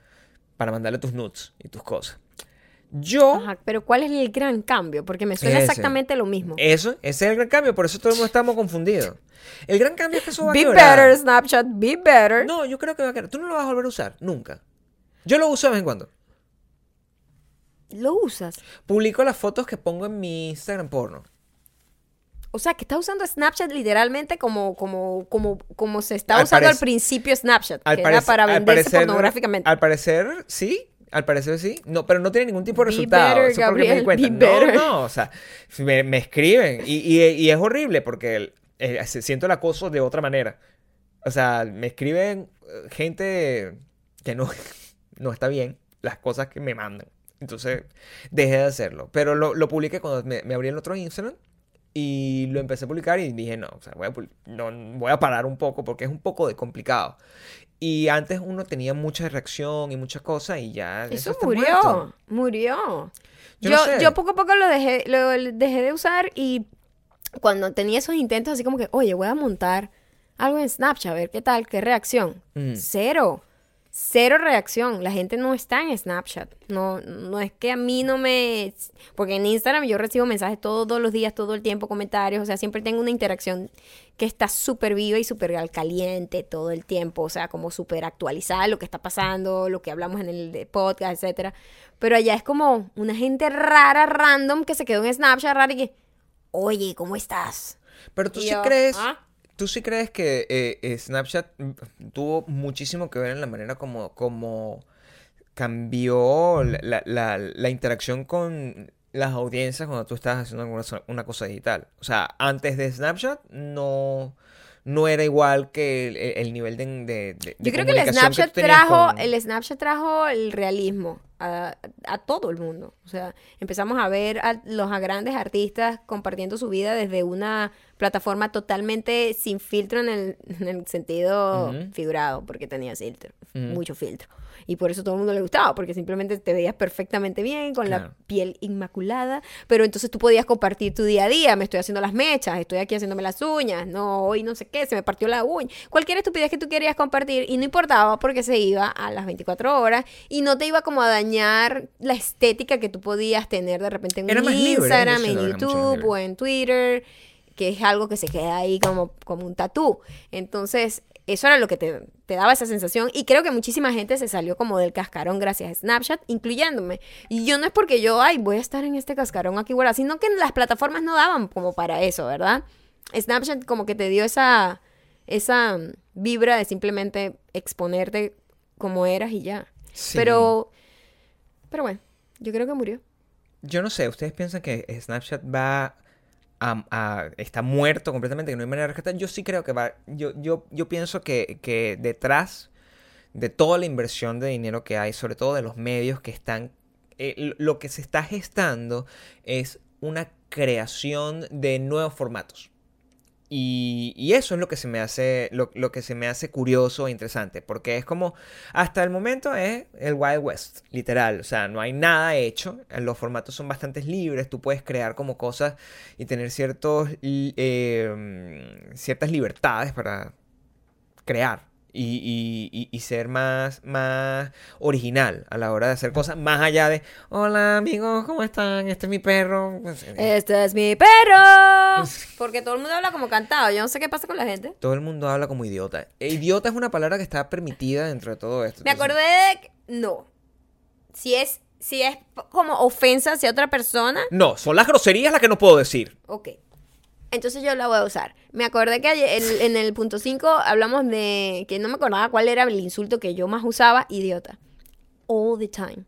para mandarle tus nudes y tus cosas. Yo... Ajá, pero ¿cuál es el gran cambio? Porque me suena Ese. exactamente lo mismo. Eso, ese es el gran cambio, por eso todos estamos confundidos. El gran cambio es que eso va a Be quebrar. better, Snapchat, be better. No, yo creo que va a quedar. Tú no lo vas a volver a usar, nunca. Yo lo uso de vez en cuando. Lo usas. Publico las fotos que pongo en mi Instagram porno. O sea, que estás usando Snapchat literalmente como, como, como, como se está Al usando al principio Snapchat, Al que era para al venderse parecer- pornográficamente. Al parecer, sí. Al parecer sí. No, pero no tiene ningún tipo de Be resultado. better, Eso porque me di Gabriel, cuenta. be No, no. O sea, me, me escriben. Y, y- y es horrible porque el- eh, se- siento el acoso de otra manera. O sea, me escriben eh, gente que no, no está bien las cosas que me mandan. Entonces, dejé de hacerlo. Pero lo, lo publiqué cuando me, me abrí el otro Instagram. Y lo empecé a publicar y dije, no, o sea, voy a, pul- no, voy a parar un poco porque es un poco de complicado. Y antes uno tenía mucha reacción y muchas cosas y ya... Eso murió, muerto. murió. Yo Yo, no sé. yo poco a poco lo dejé, lo dejé de usar y cuando tenía esos intentos así como que, oye, voy a montar algo en Snapchat, a ver qué tal, qué reacción. Mm. Cero. Cero reacción. La gente no está en Snapchat. No, no es que a mí no me... Porque en Instagram yo recibo mensajes todos los días, todo el tiempo, comentarios. O sea, siempre tengo una interacción que está súper viva y súper al caliente todo el tiempo. O sea, como súper actualizada lo que está pasando, lo que hablamos en el podcast, etcétera. Pero allá es como una gente rara, random, que se quedó en Snapchat rara y que... Oye, ¿cómo estás? Pero tú Y sí yo, crees... ¿ah? ¿Tú sí crees que eh, eh, Snapchat tuvo muchísimo que ver en la manera como, como cambió la, la- la- interacción con las audiencias cuando tú estás haciendo alguna una cosa digital? O sea, antes de Snapchat no, no era igual que el, el nivel de, de, de- Yo creo que el Snapchat trajo, con- el Snapchat trajo el realismo a, a todo el mundo. O sea, empezamos a ver a los a grandes artistas compartiendo su vida desde una plataforma totalmente sin filtro en el, en el sentido figurado, porque tenía filtro, mucho filtro. Y por eso todo el mundo le gustaba, porque simplemente te veías perfectamente bien, con Claro. la piel inmaculada, pero entonces tú podías compartir tu día a día, me estoy haciendo las mechas, estoy aquí haciéndome las uñas, no, hoy no sé qué, se me partió la uña, cualquier estupidez que tú querías compartir y no importaba porque se iba a las 24 horas y no te iba como a dañar la estética que tú podías tener de repente en un libre, Instagram, en YouTube o en Twitter, que es algo que se queda ahí como, como un tatú. Entonces, eso era lo que te, te daba esa sensación. Y creo que muchísima gente se salió como del cascarón gracias a Snapchat, incluyéndome. Y yo no es porque yo, ay, voy a estar en este cascarón aquí, guarda, sino que las plataformas no daban como para eso, ¿verdad? Snapchat como que te dio esa, esa mm, vibra de simplemente exponerte como eras y ya. Sí. Pero, pero bueno, yo creo que murió. Yo no sé, ¿ustedes piensan que Snapchat va está muerto completamente, que no hay manera de rescatar? Yo sí creo que va. Yo, yo, yo pienso que, que detrás de toda la inversión de dinero que hay, sobre todo de los medios que están. eh, lo que se está gestando es una creación de nuevos formatos. Y, eso es lo que se me hace, lo, lo que se me hace curioso e interesante, porque es como, hasta el momento es el Wild West, literal, o sea, no hay nada hecho, los formatos son bastante libres, tú puedes crear como cosas y tener ciertos, eh, ciertas libertades para crear y, y- y- y ser más, más original a la hora de hacer cosas, más allá de, hola amigos, ¿cómo están? Este es mi perro. Pues, eh, Este es mi perro. Porque todo el mundo habla como cantado. Yo no sé qué pasa con la gente. Todo el mundo habla como idiota. E idiota es una palabra que está permitida dentro de todo esto. Me acordé de... que- No. Si es, si es como ofensa hacia otra persona, No, son las groserías las que no puedo decir. ok. Entonces yo la voy a usar. Me acordé que ayer- el- en el punto 5 hablamos de que no me acordaba cuál era el insulto que yo más usaba, idiota. All the time.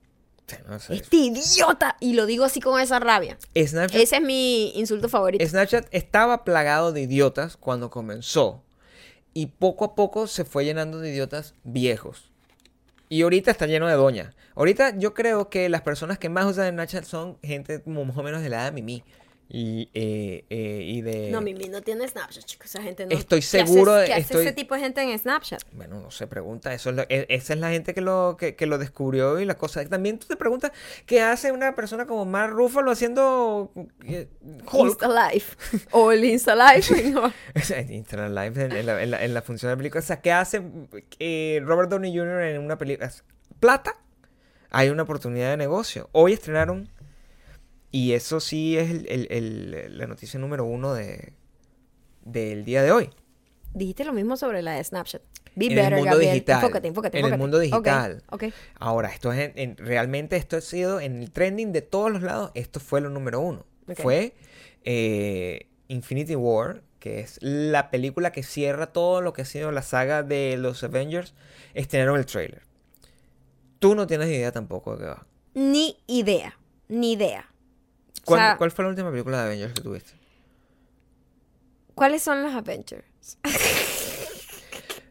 Sí, no sé. Este idiota. Y lo digo así con esa rabia. Snapchat, Ese es mi insulto favorito. Snapchat estaba plagado de idiotas cuando comenzó. Y poco a poco se fue llenando de idiotas viejos. Y ahorita está lleno de doñas. Ahorita yo creo que las personas que más usan Snapchat son gente como más o menos de la edad de Mimi. Y, eh, eh, y de... No, Mimi no tiene Snapchat, chicos. Esa gente no. Estoy ¿Qué hace- seguro de- ¿Qué hace ese tipo de gente en Snapchat? Bueno, no se pregunta, eso es lo- e- esa es la gente que lo, que, que lo descubrió y la cosa. También tú te preguntas qué hace una persona como Mark Ruffalo haciendo eh, Hulk. Insta Life. O el Insta Life. no. Internet Live en, en la, en la- en la función de la película. O sea, ¿qué hace eh, Robert Downey Jr. en una película? Plata. Hay una oportunidad de negocio. Hoy estrenaron. Y eso sí es el- el- el- la noticia número uno de, del día de hoy. Dijiste lo mismo sobre la de Snapchat. Be En el better, mundo Gabriel. digital. Enfócate, enfócate, En el mundo digital. Ok. Ahora, esto es en- en- realmente esto ha sido en el trending de todos los lados. Esto fue lo número uno. Fue eh, Infinity War, que es la película que cierra todo lo que ha sido la saga de los Avengers. Estrenaron el trailer. Tú no tienes idea tampoco de qué va. Ni idea. Ni idea. O ¿Cuál, sea, cuál fue la última película de Avengers que tuviste? ¿cuáles son las Avengers?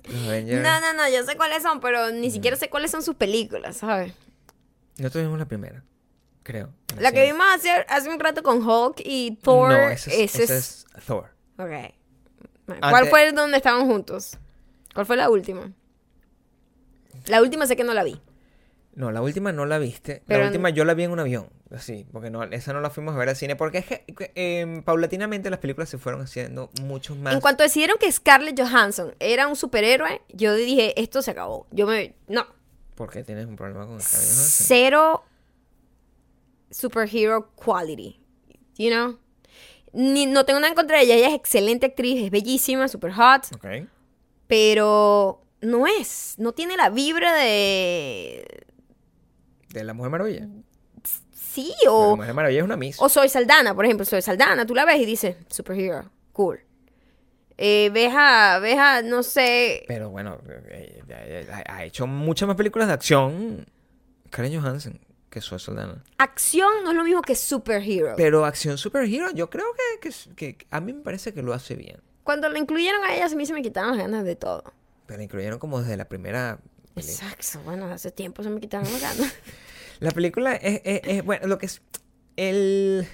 Los Avengers. No, no, no, yo sé cuáles son, pero ni siquiera sé cuáles son sus películas, ¿sabes? No tuvimos la primera, creo. La que vimos hace, hace un rato con Hulk y Thor. No, ese es, ese ese es- es Thor. Ok. ¿Cuál Antes- fue donde estaban juntos? ¿Cuál fue la última? La última sé que no la vi. No, la última no la viste. Pero la en- última yo la vi en un avión. Así, porque no, esa no la fuimos a ver al cine. Porque es que em, paulatinamente las películas se fueron haciendo mucho más. En cuanto decidieron que Scarlett Johansson era un superhéroe, yo dije, esto se acabó. Yo me... No. Porque tienes un problema con Scarlett Johansson? Cero superhero quality. You know? Ni, no tengo nada en contra de ella. Ella es excelente actriz, es bellísima, super hot. Ok. Pero no es. No tiene la vibra de... De la Mujer Maravilla. Sí, La o... Mujer Maravilla es una Miss. O Soy Saldana, por ejemplo. Soy Saldana, tú la ves y dices, superhero, cool. Eh, ves a, ves a, no sé, Pero bueno, eh, eh, ha ha hecho muchas más películas de acción. Karen Johansson que Zoe Saldana. acción no es lo mismo que superhero. Pero acción superhero, yo creo que, que, que a mí me parece que lo hace bien. Cuando la incluyeron a ella, a mí se me quitaron las ganas de todo. Pero la incluyeron como desde la primera película. Exacto, bueno, hace tiempo se me quitaron las ganas. La película es, es- es- bueno, lo que es el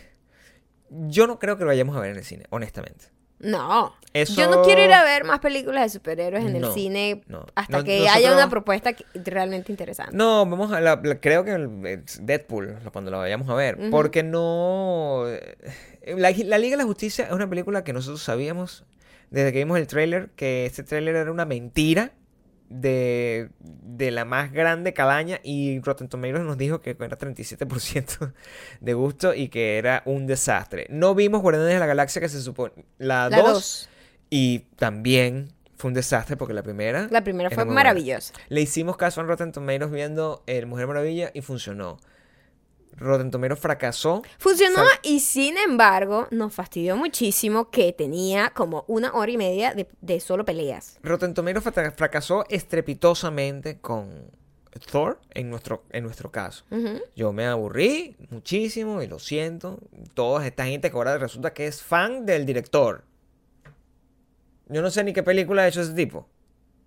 yo no creo que lo vayamos a ver en el cine, honestamente. No. Eso- Yo no quiero ir a ver más películas de superhéroes en No, el cine no. hasta No- que nosotros- haya una propuesta que- realmente interesante. No, vamos a la, la- creo que el- el Deadpool cuando lo vayamos a ver, porque no la, la Liga de la Justicia es una película que nosotros sabíamos desde que vimos el tráiler que este tráiler era una mentira de, de la más grande calaña y Rotten Tomatoes nos dijo que era 37% de gusto y que era un desastre. No vimos Guardianes de la Galaxia que se supone la La 2 dos. y también fue un desastre porque la primera La primera era fue buena. maravillosa. Le hicimos caso a Rotten Tomatoes viendo El Mujer Maravilla y funcionó. Rotten Tomatoes fracasó. Funcionó Sal- y sin embargo nos fastidió muchísimo que tenía como una hora y media de, de solo peleas. Rotten Tomatoes fra- fracasó estrepitosamente con Thor en nuestro, en nuestro caso. Yo me aburrí muchísimo y lo siento. Toda esta gente que ahora resulta que es fan del director. Yo no sé ni qué película ha hecho ese tipo.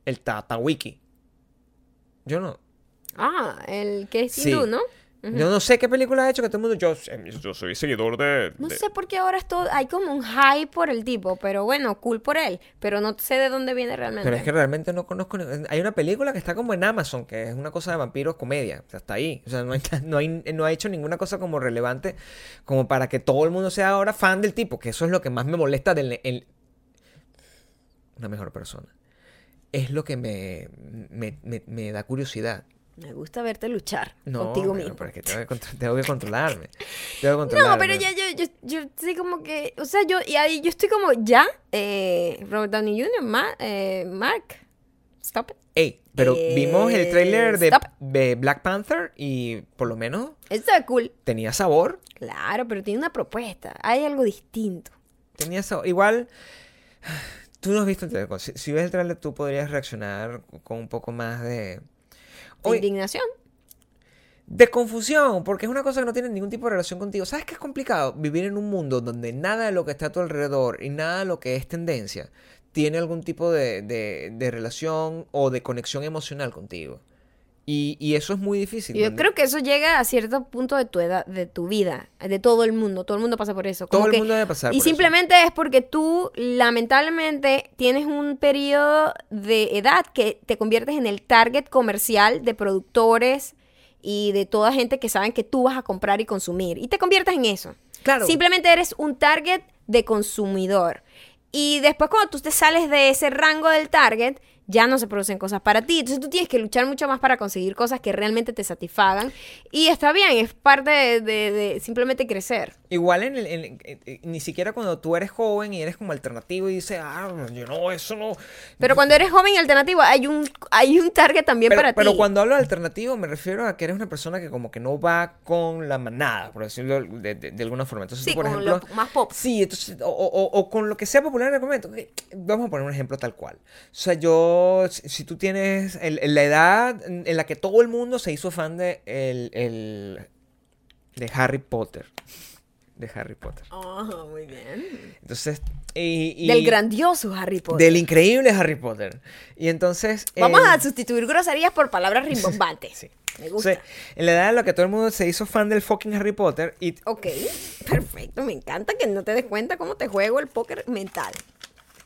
El Tata Wiki. Yo no. Ah, el que es Sí. Yo no sé qué película ha hecho que todo el mundo. Yo, yo soy seguidor de. No sé por qué ahora es todo, hay como un hype por el tipo, pero bueno, cool por él, pero no sé de dónde viene realmente. Pero es que realmente no conozco. Hay una película que está como en Amazon, que es una cosa de vampiros comedia. O sea, está ahí. O sea, no, hay, no, hay- no ha hecho ninguna cosa como relevante como para que todo el mundo sea ahora fan del tipo. Que eso es lo que más me molesta del. el- una mejor persona. Es lo que me, me, me- me da curiosidad. Me gusta verte luchar No, contigo mismo. pero es que tengo que, tengo que controlarme. Tengo que controlarme. No, pero ya yo, yo, yo estoy como que, o sea, yo, y ahí yo estoy como, ya, eh, Robert Downey Jr., Ma- eh, Mark, stop it. Ey, pero Eh, vimos el tráiler de, de Black Panther y por lo menos Esto es cool. tenía sabor. Claro, pero tiene una propuesta, hay algo distinto. Tenía sabor. Igual, tú no has visto el tráiler. Si, si ves el tráiler, tú podrías reaccionar con un poco más de... De Oye, indignación. de confusión, porque es una cosa que no tiene ningún tipo de relación contigo. ¿Sabes qué es complicado? Vivir en un mundo donde nada de lo que está a tu alrededor y nada de lo que es tendencia tiene algún tipo de, de- de relación o de conexión emocional contigo. Y, y eso es muy difícil. Yo creo que eso llega a cierto punto de tu edad, de tu vida, de todo el mundo. Todo el mundo pasa por eso. Todo el mundo debe pasar Y por eso. simplemente es porque tú, lamentablemente, tienes un periodo de edad que te conviertes en el target comercial de productores y de toda gente que saben que tú vas a comprar y consumir. Y te conviertes en eso. Claro. Simplemente eres un target de consumidor. Y después cuando tú te sales de ese rango del target, ya no se producen cosas para ti. Entonces tú tienes que luchar mucho más para conseguir cosas que realmente te satisfagan. Y está bien, es parte de, de- de simplemente crecer. Igual en el, en- en- en- ni siquiera cuando tú eres joven y eres como alternativo y dices, ah, yo no, eso no. Pero cuando eres joven y alternativo, hay un, hay un target también Pero, para pero ti. cuando hablo de alternativo me refiero a que eres una persona que como que no va con la manada, por decirlo de, de- de alguna forma. Entonces, Sí, tú, por con ejemplo, lo más pop. Sí, entonces, o, o- o con lo que sea popular en el momento. Vamos a poner un ejemplo tal cual. O sea, yo, si, si tú tienes el- la edad en en la que todo el mundo se hizo fan de, el, el- de Harry Potter. De Harry Potter. Ah, muy bien. Entonces, y, y- Del grandioso Harry Potter. Del increíble Harry Potter. Y entonces... Vamos eh, a sustituir groserías por palabras rimbombantes. Sí. Me o gusta. sea, en la edad en la que todo el mundo se hizo fan del fucking Harry Potter y Ok, perfecto. Me encanta que no te des cuenta cómo te juego el póker mental.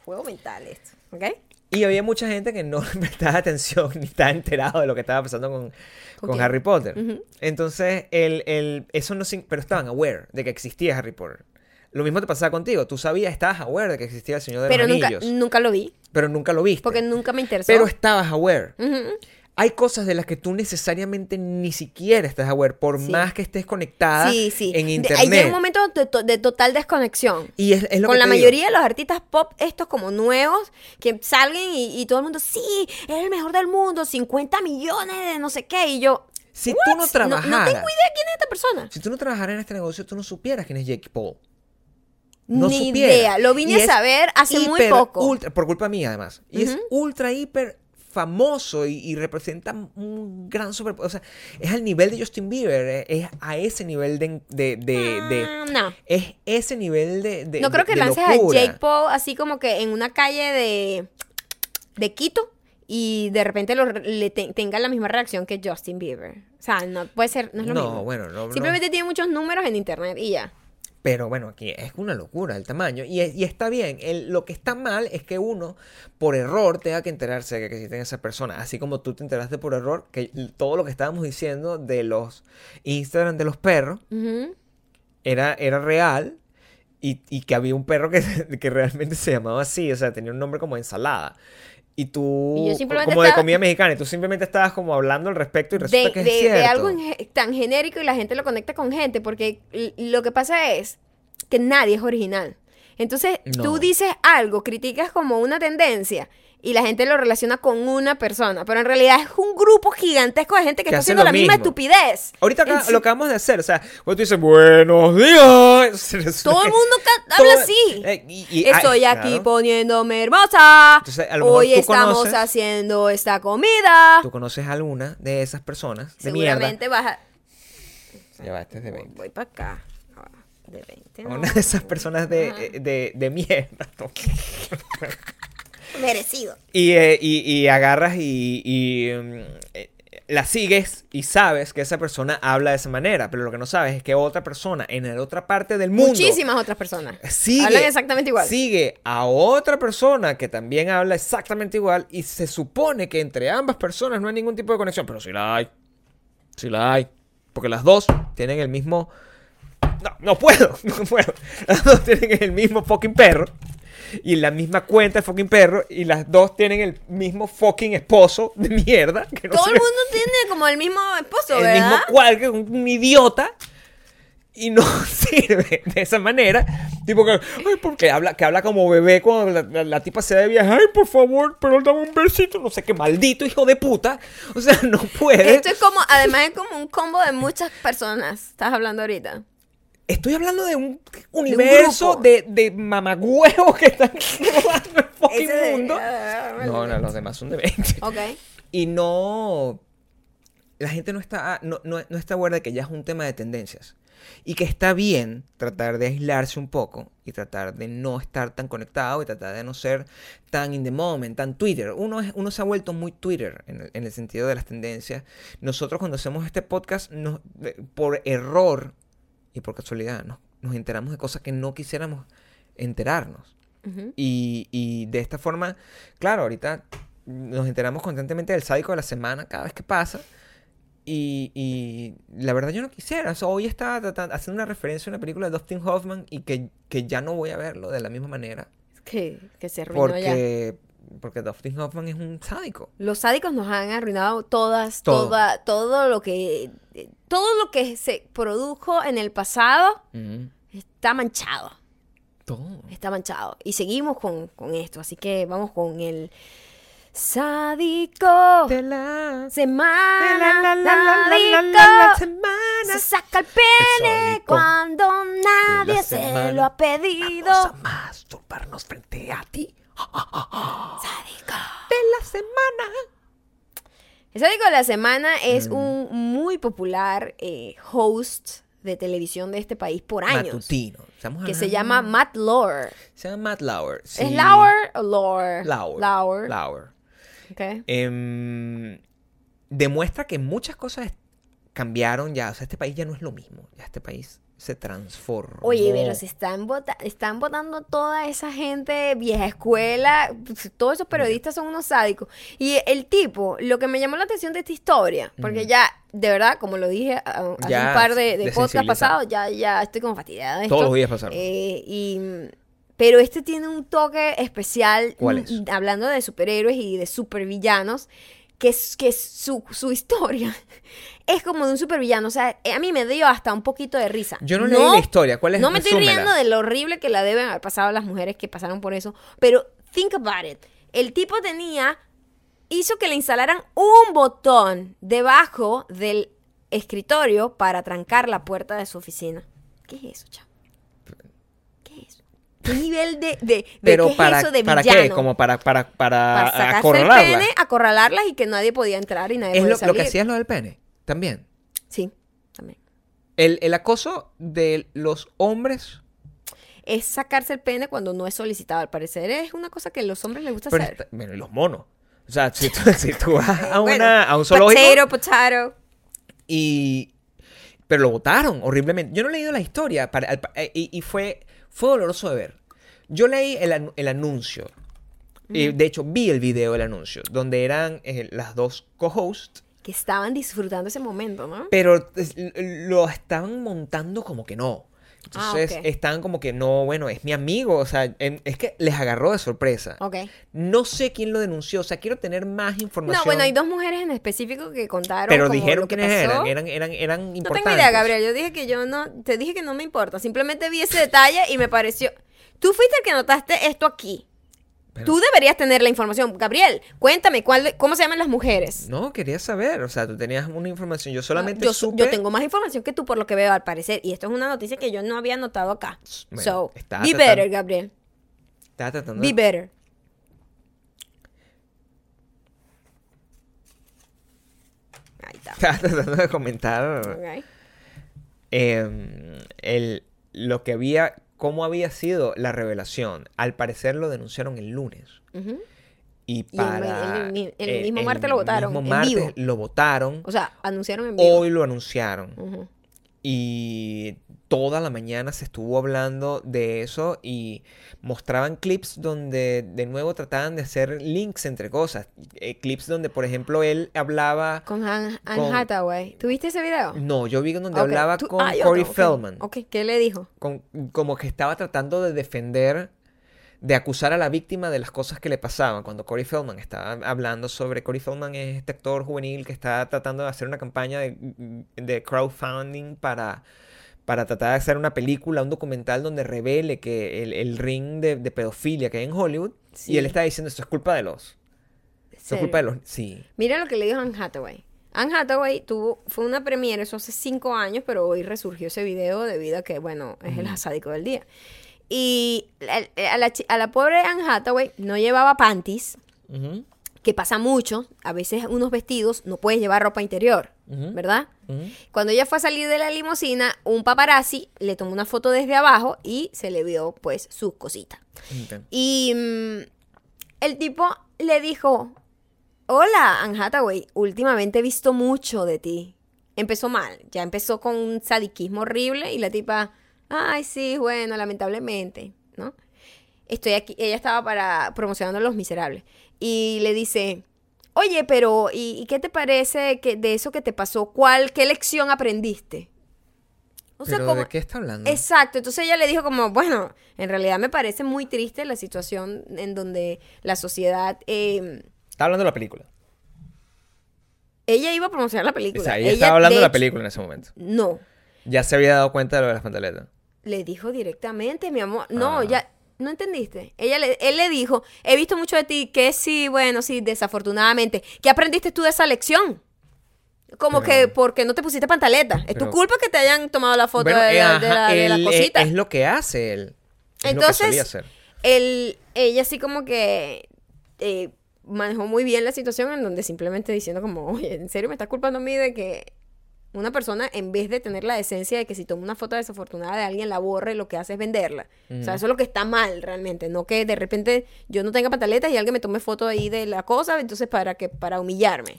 Juego mental esto, ¿ok? Y había mucha gente que no prestaba atención ni estaba enterado de lo que estaba pasando con, ¿Con? Harry Potter. Entonces, el, el- eso no pero estaban aware de que existía Harry Potter. Lo mismo te pasaba contigo. Tú sabías, estabas aware de que existía el Señor de Pero los nunca, Anillos. nunca lo vi, pero nunca lo viste. porque nunca me interesó. pero estabas aware. Hay cosas de las que tú necesariamente ni siquiera estás aware, por Sí. más que estés conectada Sí, sí. en internet. Llega un momento de, to- de total desconexión. Y es, es lo Con que la digo. mayoría de los artistas pop, estos como nuevos, que salgan y, y todo el mundo, sí, eres el mejor del mundo, 50 millones de no sé qué. Y yo, Si "What? tú no trabajaras, No, tengo idea quién es esta persona. si tú no trabajaras en este negocio, tú no supieras quién es Jake Paul. No Ni supieras. idea. Lo vine Y a saber hace muy poco. ultra- por culpa mía, además. Y es ultra, hiper famoso y, y representa un gran super... O sea, es al nivel de Justin Bieber. eh, Es a ese nivel de... de, de- de- Ah, no. es ese nivel de... de- No creo que lances a Jake Paul así como que en una calle de, de Quito y de repente lo- le te- tenga la misma reacción que Justin Bieber. O sea, no puede ser, no es lo No, mismo. bueno, no, no. Simplemente tiene muchos números en internet y ya. Pero bueno, aquí es una locura el tamaño. Y, y está bien. El- lo que está mal es que uno, por error, tenga que enterarse de que existen esas personas. Así como tú te enteraste por error que todo lo que estábamos diciendo de los Instagram de los perros era, era real. Y, y que había un perro que, que realmente se llamaba así. O sea, tenía un nombre como ensalada. Y tú, Y como de comida mexicana, y tú simplemente estabas como hablando al respecto y de, resulta que es de- de cierto. algo en ge- tan genérico y la gente lo conecta con gente, porque lo que pasa es que nadie es original. Entonces, No. tú dices algo, criticas como una tendencia y la gente lo relaciona con una persona, pero en realidad es un grupo gigantesco de gente que, Que está haciendo la misma estupidez. Ahorita acá- sí- lo acabamos de hacer, o sea, cuando tú dices buenos días. Todo el mundo Todo- habla así. eh, y- y- Estoy ay, aquí claro. poniéndome hermosa. Entonces, a lo mejor Hoy tú estamos conoces- haciendo esta comida. ¿Tú conoces alguna de esas personas de mierda? Seguramente vas a... Ya va, este es de 20. Voy para acá. Ah, De 20. no. Una de esas personas de, eh, de, de mierda. Merecido. Y, eh, y, y agarras y, y, mm, eh, la sigues y sabes que esa persona habla de esa manera, pero lo que no sabes es que otra persona en la otra parte del mundo Muchísimas otras personas. sigue, Hablan exactamente igual. sigue a otra persona que también habla exactamente igual y se supone que entre ambas personas no hay ningún tipo de conexión, pero sí la hay. Sí la hay. Porque las dos tienen el mismo... No, no puedo, no puedo. Las dos tienen el mismo fucking perro. Y la misma cuenta de fucking perro. Y las dos tienen el mismo fucking esposo de mierda. Que no Todo el ve- mundo tiene como el mismo esposo, el ¿verdad? mismo cual que un, un idiota y no sirve de esa manera tipo que ay porque habla que habla como bebé cuando la, la- la tipa se de viaje ay por favor pero dame un besito no sé qué maldito hijo de puta o sea no puede Esto es como, además es como un combo de muchas personas. Estás hablando ahorita. Estoy hablando de un universo grupo. de, de mamagüevos que están rodando el fucking de- mundo no no los demás son de 20 Ok. y no la gente no está no, no, no está aware de que ya es un tema de tendencias y que está bien tratar de aislarse un poco y tratar de no estar tan conectado y tratar de no ser tan in the moment, tan Twitter. Uno, es, uno se ha vuelto muy Twitter en el, en el sentido de las tendencias. Nosotros cuando hacemos este podcast, nos- por error y por casualidad, nos, nos enteramos de cosas que no quisiéramos enterarnos. Ujú. Y, y de esta forma, claro, ahorita nos enteramos constantemente del sádico de la semana cada vez que pasa. Y, y la verdad yo no quisiera. O sea, hoy estaba tratando- haciendo una referencia a una película de Dustin Hoffman y que, que ya no voy a verlo de la misma manera. Que, que se arruinó ya. Porque, Dustin Hoffman es un sádico. Los sádicos nos han arruinado todas, Todo. toda, todo lo que, todo lo que se produjo en el pasado está manchado, Todo. está manchado. Y seguimos con, con esto, así que vamos con el sádico. De la, Semana, de la, semana. Se saca el pene cuando nadie se lo ha pedido. Vamos a masturbarnos frente a ti. Sádico. De la semana. El sádico de la semana es Mm. un muy popular eh, host de televisión de este país por años. Matutino. Estamos Que se llama Matt Lauer. Se llama Matt Lauer. sí. ¿Es Lauer o Lauer? Lauer. Lauer. Lauer. Ok. Em, demuestra que muchas cosas cambiaron ya. O sea, este país ya no es lo mismo. Ya este país se transformó. Oye, pero se están, vota- están votando toda esa gente vieja escuela. pues, Todos esos periodistas son unos sádicos. Y el tipo, lo que me llamó la atención de esta historia, porque ya, de verdad, como lo dije a- hace Ya un par de, de desensibilizado. podcast pasados, ya, ya estoy como fastidiada de esto. Todos los días pasaron. Eh, y, pero este tiene un toque especial, ¿Cuál mm, es? hablando de superhéroes y de supervillanos, que, es- que su, su historia es como de un supervillano. O sea, eh, a mí me dio hasta un poquito de risa. Yo no leí la historia. ¿Cuál es? No me estoy riendo de lo horrible que la deben haber pasado las mujeres que pasaron por eso, pero think about it. El tipo tenía, hizo que le instalaran un botón debajo del escritorio para trancar la puerta de su oficina. ¿Qué es eso, chavo? ¿Qué nivel de, de, de Pero qué para, es eso de ¿para qué? Como para, para, para, para sacarse el acorralarla. pene, acorralarlas y que nadie podía entrar y nadie Es podía lo, lo salir. que hacía es lo del pene. También. Sí, también. El, el acoso de los hombres. Es sacarse el pene cuando no es solicitado. Al parecer es una cosa que a los hombres les gusta Pero hacer. está- bueno, los monos. O sea, si tú, si tú vas a, Bueno, una, a un zoológico Potato, potato. y... Pero lo votaron horriblemente. Yo no he leído la historia para- eh, y, y fue, fue doloroso de ver. Yo leí el, anu- el anuncio. Y, de hecho, vi el video del anuncio, donde eran eh, las dos co-hosts, Que estaban disfrutando ese momento, ¿no? pero lo estaban montando como que no. Entonces, Ah, estaban como que no, bueno, es mi amigo. O sea, em, es que les agarró de sorpresa. Ok. No sé quién lo denunció. O sea, quiero tener más información. No, bueno, hay dos mujeres en específico que contaron. Pero como dijeron lo que quiénes pasó. eran. Eran, eran, eran No importantes. tengo idea, Gabriel. Yo dije que yo no. Te dije que no me importa. Simplemente vi ese detalle y me pareció. Tú fuiste el que notaste esto aquí. Pero- Tú deberías tener la información. Gabriel, cuéntame, ¿cuál, ¿cómo se llaman las mujeres? No, quería saber. O sea, tú tenías una información. Yo solamente yo, su- supe... yo tengo más información que tú por lo que veo al parecer. Y esto es una noticia que yo no había notado acá. Bueno, so, be tratando- better, Gabriel. Estaba tratando Be better. Ahí está. Estaba tratando de comentar Ok. eh, el, lo que había... Cómo había sido la revelación. Al parecer lo denunciaron el lunes. Y Y el- para... el mi- el eh, mismo martes lo votaron, mismo en martes vivo. lo votaron. O sea, anunciaron en vivo. Hoy lo anunciaron. Y toda la mañana se estuvo hablando de eso y mostraban clips donde de nuevo trataban de hacer links entre cosas. Eh, clips donde, por ejemplo, él hablaba... Con Anne, Hathaway. ¿Tuviste ese video? No, yo vi donde hablaba tú- con ah, Corey. Feldman. Ok, ¿qué le dijo? con- como que estaba tratando de defender, de acusar a la víctima de las cosas que le pasaban. Cuando Corey Feldman estaba hablando sobre. Corey Feldman es este actor juvenil que está tratando de hacer una campaña de, de crowdfunding para, para tratar de hacer una película, un documental donde revele que el, el ring de, de pedofilia que hay en Hollywood. Sí. Y él está diciendo: Esto es culpa de los. Esto es culpa de los. Sí. Mira lo que le dijo Anne Hathaway. Anne Hathaway tuvo, fue una premiere, eso hace cinco años, pero hoy resurgió ese video debido a que, bueno, es el sádico del día. Y a, la, chi- a la pobre Anne Hathaway no llevaba panties, Ujú, que pasa mucho. A veces unos vestidos no puedes llevar ropa interior. ¿verdad? Cuando ella fue a salir de la limusina, un paparazzi le tomó una foto desde abajo y se le vio, pues, sus cositas. Y mm, el tipo le dijo, hola, Anne Hathaway, últimamente he visto mucho de ti. Empezó mal, ya empezó con un sadiquismo horrible y la tipa, ay, sí, bueno, lamentablemente, ¿no? Estoy aquí, ella estaba para promocionando a Los Miserables y le dice, oye, pero ¿y, y qué te parece que de eso que te pasó? ¿Cuál, qué lección aprendiste? O sea, ¿Pero como, de qué está hablando? Exacto, entonces ella le dijo como, bueno, en realidad me parece muy triste la situación en donde la sociedad... eh, Está hablando de la película. ella iba a promocionar la O película. sea, ella, estaba hablando de, la película en ese momento. No, Ya se había dado cuenta de lo de las pantaletas. le dijo directamente, mi amor. No, Ah. ya, ¿no entendiste? Ella le, él le dijo, he visto mucho de ti, que sí, bueno, sí, desafortunadamente. ¿Qué aprendiste tú de esa lección? Como Pero- que porque no te pusiste pantaleta. Es tu culpa que te hayan tomado la foto Bueno, de, eh, la- de la, de la él, eh, cosita. Es lo que hace él. Es lo que Entonces, hacer. él, ella así como que eh, manejó muy bien la situación en donde simplemente diciendo como, oye, ¿en serio me estás culpando a mí de que una persona, en vez de tener la decencia de que si toma una foto desafortunada de alguien la borre, lo que hace es venderla? O sea, eso es lo que está mal realmente, no que de repente yo no tenga pantaletas y alguien me tome foto ahí de la cosa, entonces para que para humillarme.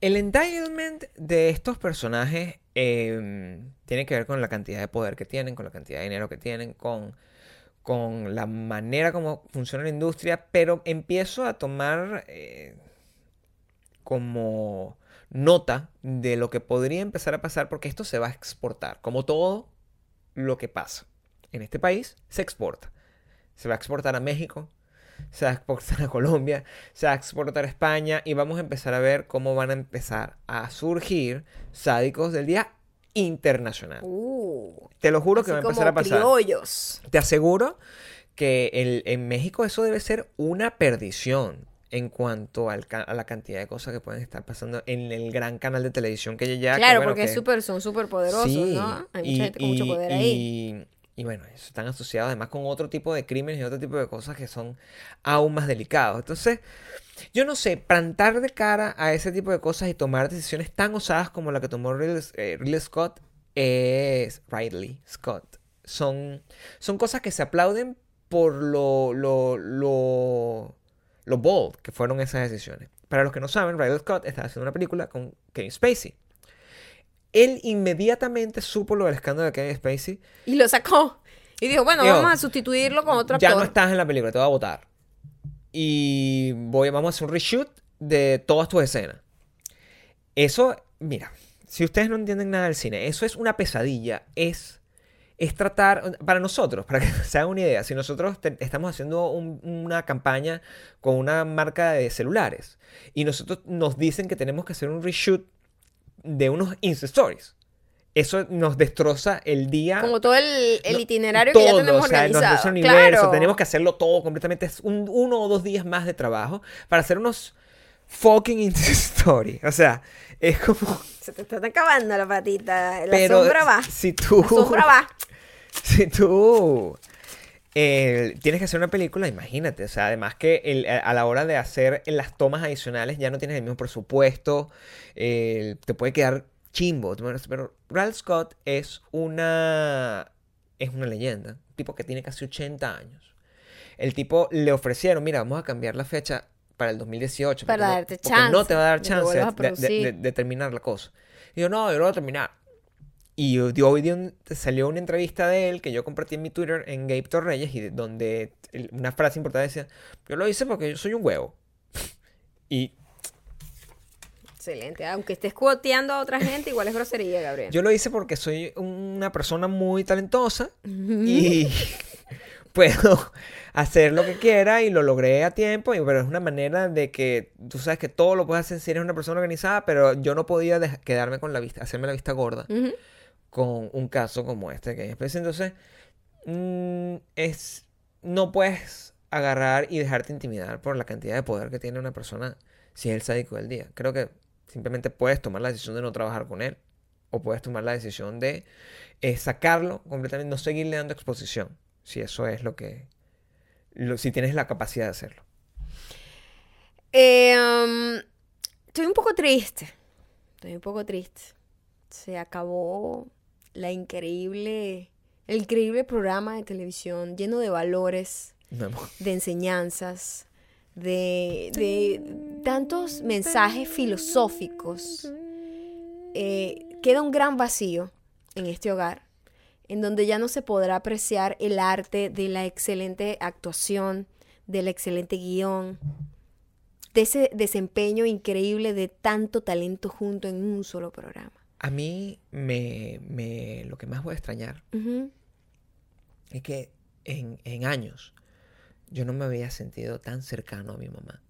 El entitlement de estos personajes eh, tiene que ver con la cantidad de poder que tienen, con la cantidad de dinero que tienen, con, con la manera como funciona la industria, pero empiezo a tomar eh, como nota de lo que podría empezar a pasar porque esto se va a exportar, como todo lo que pasa. En este país se exporta. Se va a exportar a México, se va a exportar a Colombia, se va a exportar a España y vamos a empezar a ver cómo van a empezar a surgir sádicos del día internacional. Uh, Te lo juro que va a empezar a pasar. criollos. Te aseguro que el- en México eso debe ser una perdición en cuanto al a la cantidad de cosas que pueden estar pasando en el gran canal de televisión que ya... que, claro, bueno, porque que- súper, son súper poderosos, Sí, ¿no? Hay mucha y- gente con mucho y- poder ahí. y- y bueno, están asociados además con otro tipo de crímenes y otro tipo de cosas que son aún más delicados. Entonces, yo no sé, plantar de cara a ese tipo de cosas y tomar decisiones tan osadas como la que tomó Ridley, eh, Ridley Scott es Ridley Scott. Son, son cosas que se aplauden por lo, lo, lo, lo bold que fueron esas decisiones. Para los que no saben, Ridley Scott está haciendo una película con Kevin Spacey. Él inmediatamente supo lo del escándalo de Kevin Spacey. Y lo sacó. Y dijo, bueno, vamos a sustituirlo con otro Ya actor. no estás en la película, te voy a votar. Y voy, vamos a hacer un reshoot de todas tus escenas. Eso, mira, si ustedes no entienden nada del cine, eso es una pesadilla. Es, es tratar, para nosotros, para que se hagan una idea, si nosotros te- estamos haciendo un- una campaña con una marca de celulares y nosotros nos dicen que tenemos que hacer un reshoot de unos Insta Stories. Eso nos destroza el día Como todo el, el no, itinerario todo, que ya tenemos o sea, nos organizado. el universo, claro. tenemos que hacerlo todo completamente. Es un, uno o dos días más de trabajo para hacer unos fucking Insta Story. O sea, es como. Se te está acabando la patita. La pero sombra va. si tú. La sombra va. si tú eh, tienes que hacer una película, imagínate. O sea, además que el- a la hora de hacer las tomas adicionales ya no tienes el mismo presupuesto. eh, te puede quedar chimbo. Pero Ralph Scott es una. Es una leyenda. Un tipo que tiene casi 80 años. El tipo le ofrecieron, mira, vamos a cambiar la fecha. Para el 2018. Para porque darte no, porque no chance te va a dar chance de, de- de- de terminar la cosa. Y yo, no, yo lo voy a terminar. Y hoy un- salió una entrevista de él que yo compartí en mi Twitter en Gabe Torreyes y de- donde una frase importante decía, yo lo hice porque yo soy un huevo. y Excelente. Aunque estés cuoteando a otra gente, igual es grosería, Gabriel. yo lo hice porque soy una persona muy talentosa y puedo hacer lo que quiera y lo logré a tiempo, y, pero es una manera de que tú sabes que todo lo puedes hacer si eres una persona organizada, pero yo no podía quedarme con la vista, hacerme la vista gorda con un caso como este que es entonces mm, es no puedes agarrar y dejarte intimidar por la cantidad de poder que tiene una persona si es el sádico del día. Creo que simplemente puedes tomar la decisión de no trabajar con él o puedes tomar la decisión de eh, sacarlo completamente, no seguirle dando exposición, si eso es lo que lo- si tienes la capacidad de hacerlo. Eh, um, estoy un poco triste. Estoy un poco triste. Se acabó la increíble, el increíble programa de televisión lleno de valores, No de enseñanzas, de, de tantos mensajes filosóficos. Eh, queda un gran vacío en este hogar, en donde ya no se podrá apreciar el arte de la excelente actuación, del excelente guion, de ese desempeño increíble de tanto talento junto en un solo programa. A mí me, me lo que más voy a extrañar es que en, en años yo no me había sentido tan cercano a mi mamá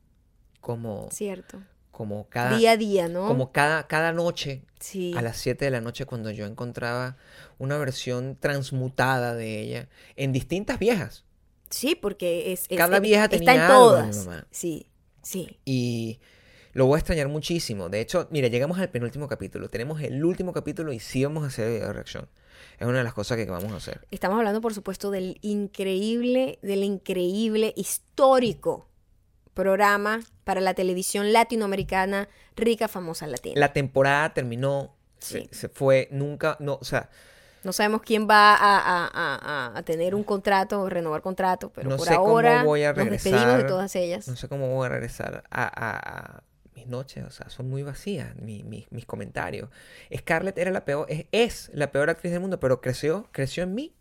como, Cierto. Como cada, Día a día, ¿no? como cada, cada noche sí. a las 7 de la noche cuando yo encontraba una versión transmutada de ella en distintas viejas. Sí, porque es, es- Cada es- vieja está tenía en algo de mi todas. mamá. Sí, sí. Y lo voy a extrañar muchísimo. De hecho, mira, llegamos al penúltimo capítulo. Tenemos el último capítulo y sí vamos a hacer video de reacción. Es una de las cosas que vamos a hacer. Estamos hablando, por supuesto, del increíble, del increíble, histórico programa para la televisión latinoamericana rica, famosa, latina. La temporada terminó, Sí. se fue, nunca, no, o sea, No sabemos quién va a, a- a- a- tener un contrato o renovar contrato, pero No por sé cómo ahora voy a nos despedimos de regresar. todas ellas. no sé cómo voy a regresar a, a- a mis noches, o sea, son muy vacías mi- mi- mis comentarios. Scarlett era la peor, es, es la peor actriz del mundo, pero creció, creció en mí,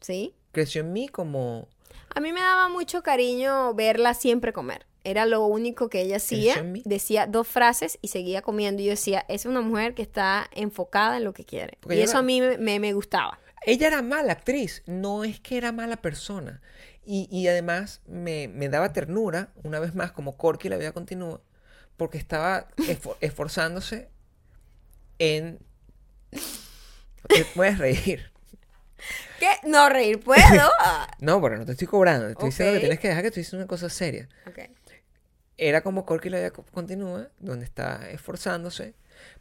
¿Sí? creció en mí como A mí me daba mucho cariño verla siempre comer. Era lo único que ella hacía. Decía dos frases y seguía comiendo. Y yo decía, es una mujer que está enfocada en lo que quiere. Porque y eso a mí me, me- me gustaba. Ella era mala actriz, no es que era mala persona. Y, y además me, me daba ternura, una vez más, como Corky la vida continúa, porque estaba esfor- esforzándose en... Te puedes reír. ¿Qué? No reír puedo. No, pero no te estoy cobrando, te estoy diciendo que tienes que dejar que estoy diciendo una cosa seria. ok. Era como Corky la continúa, donde está esforzándose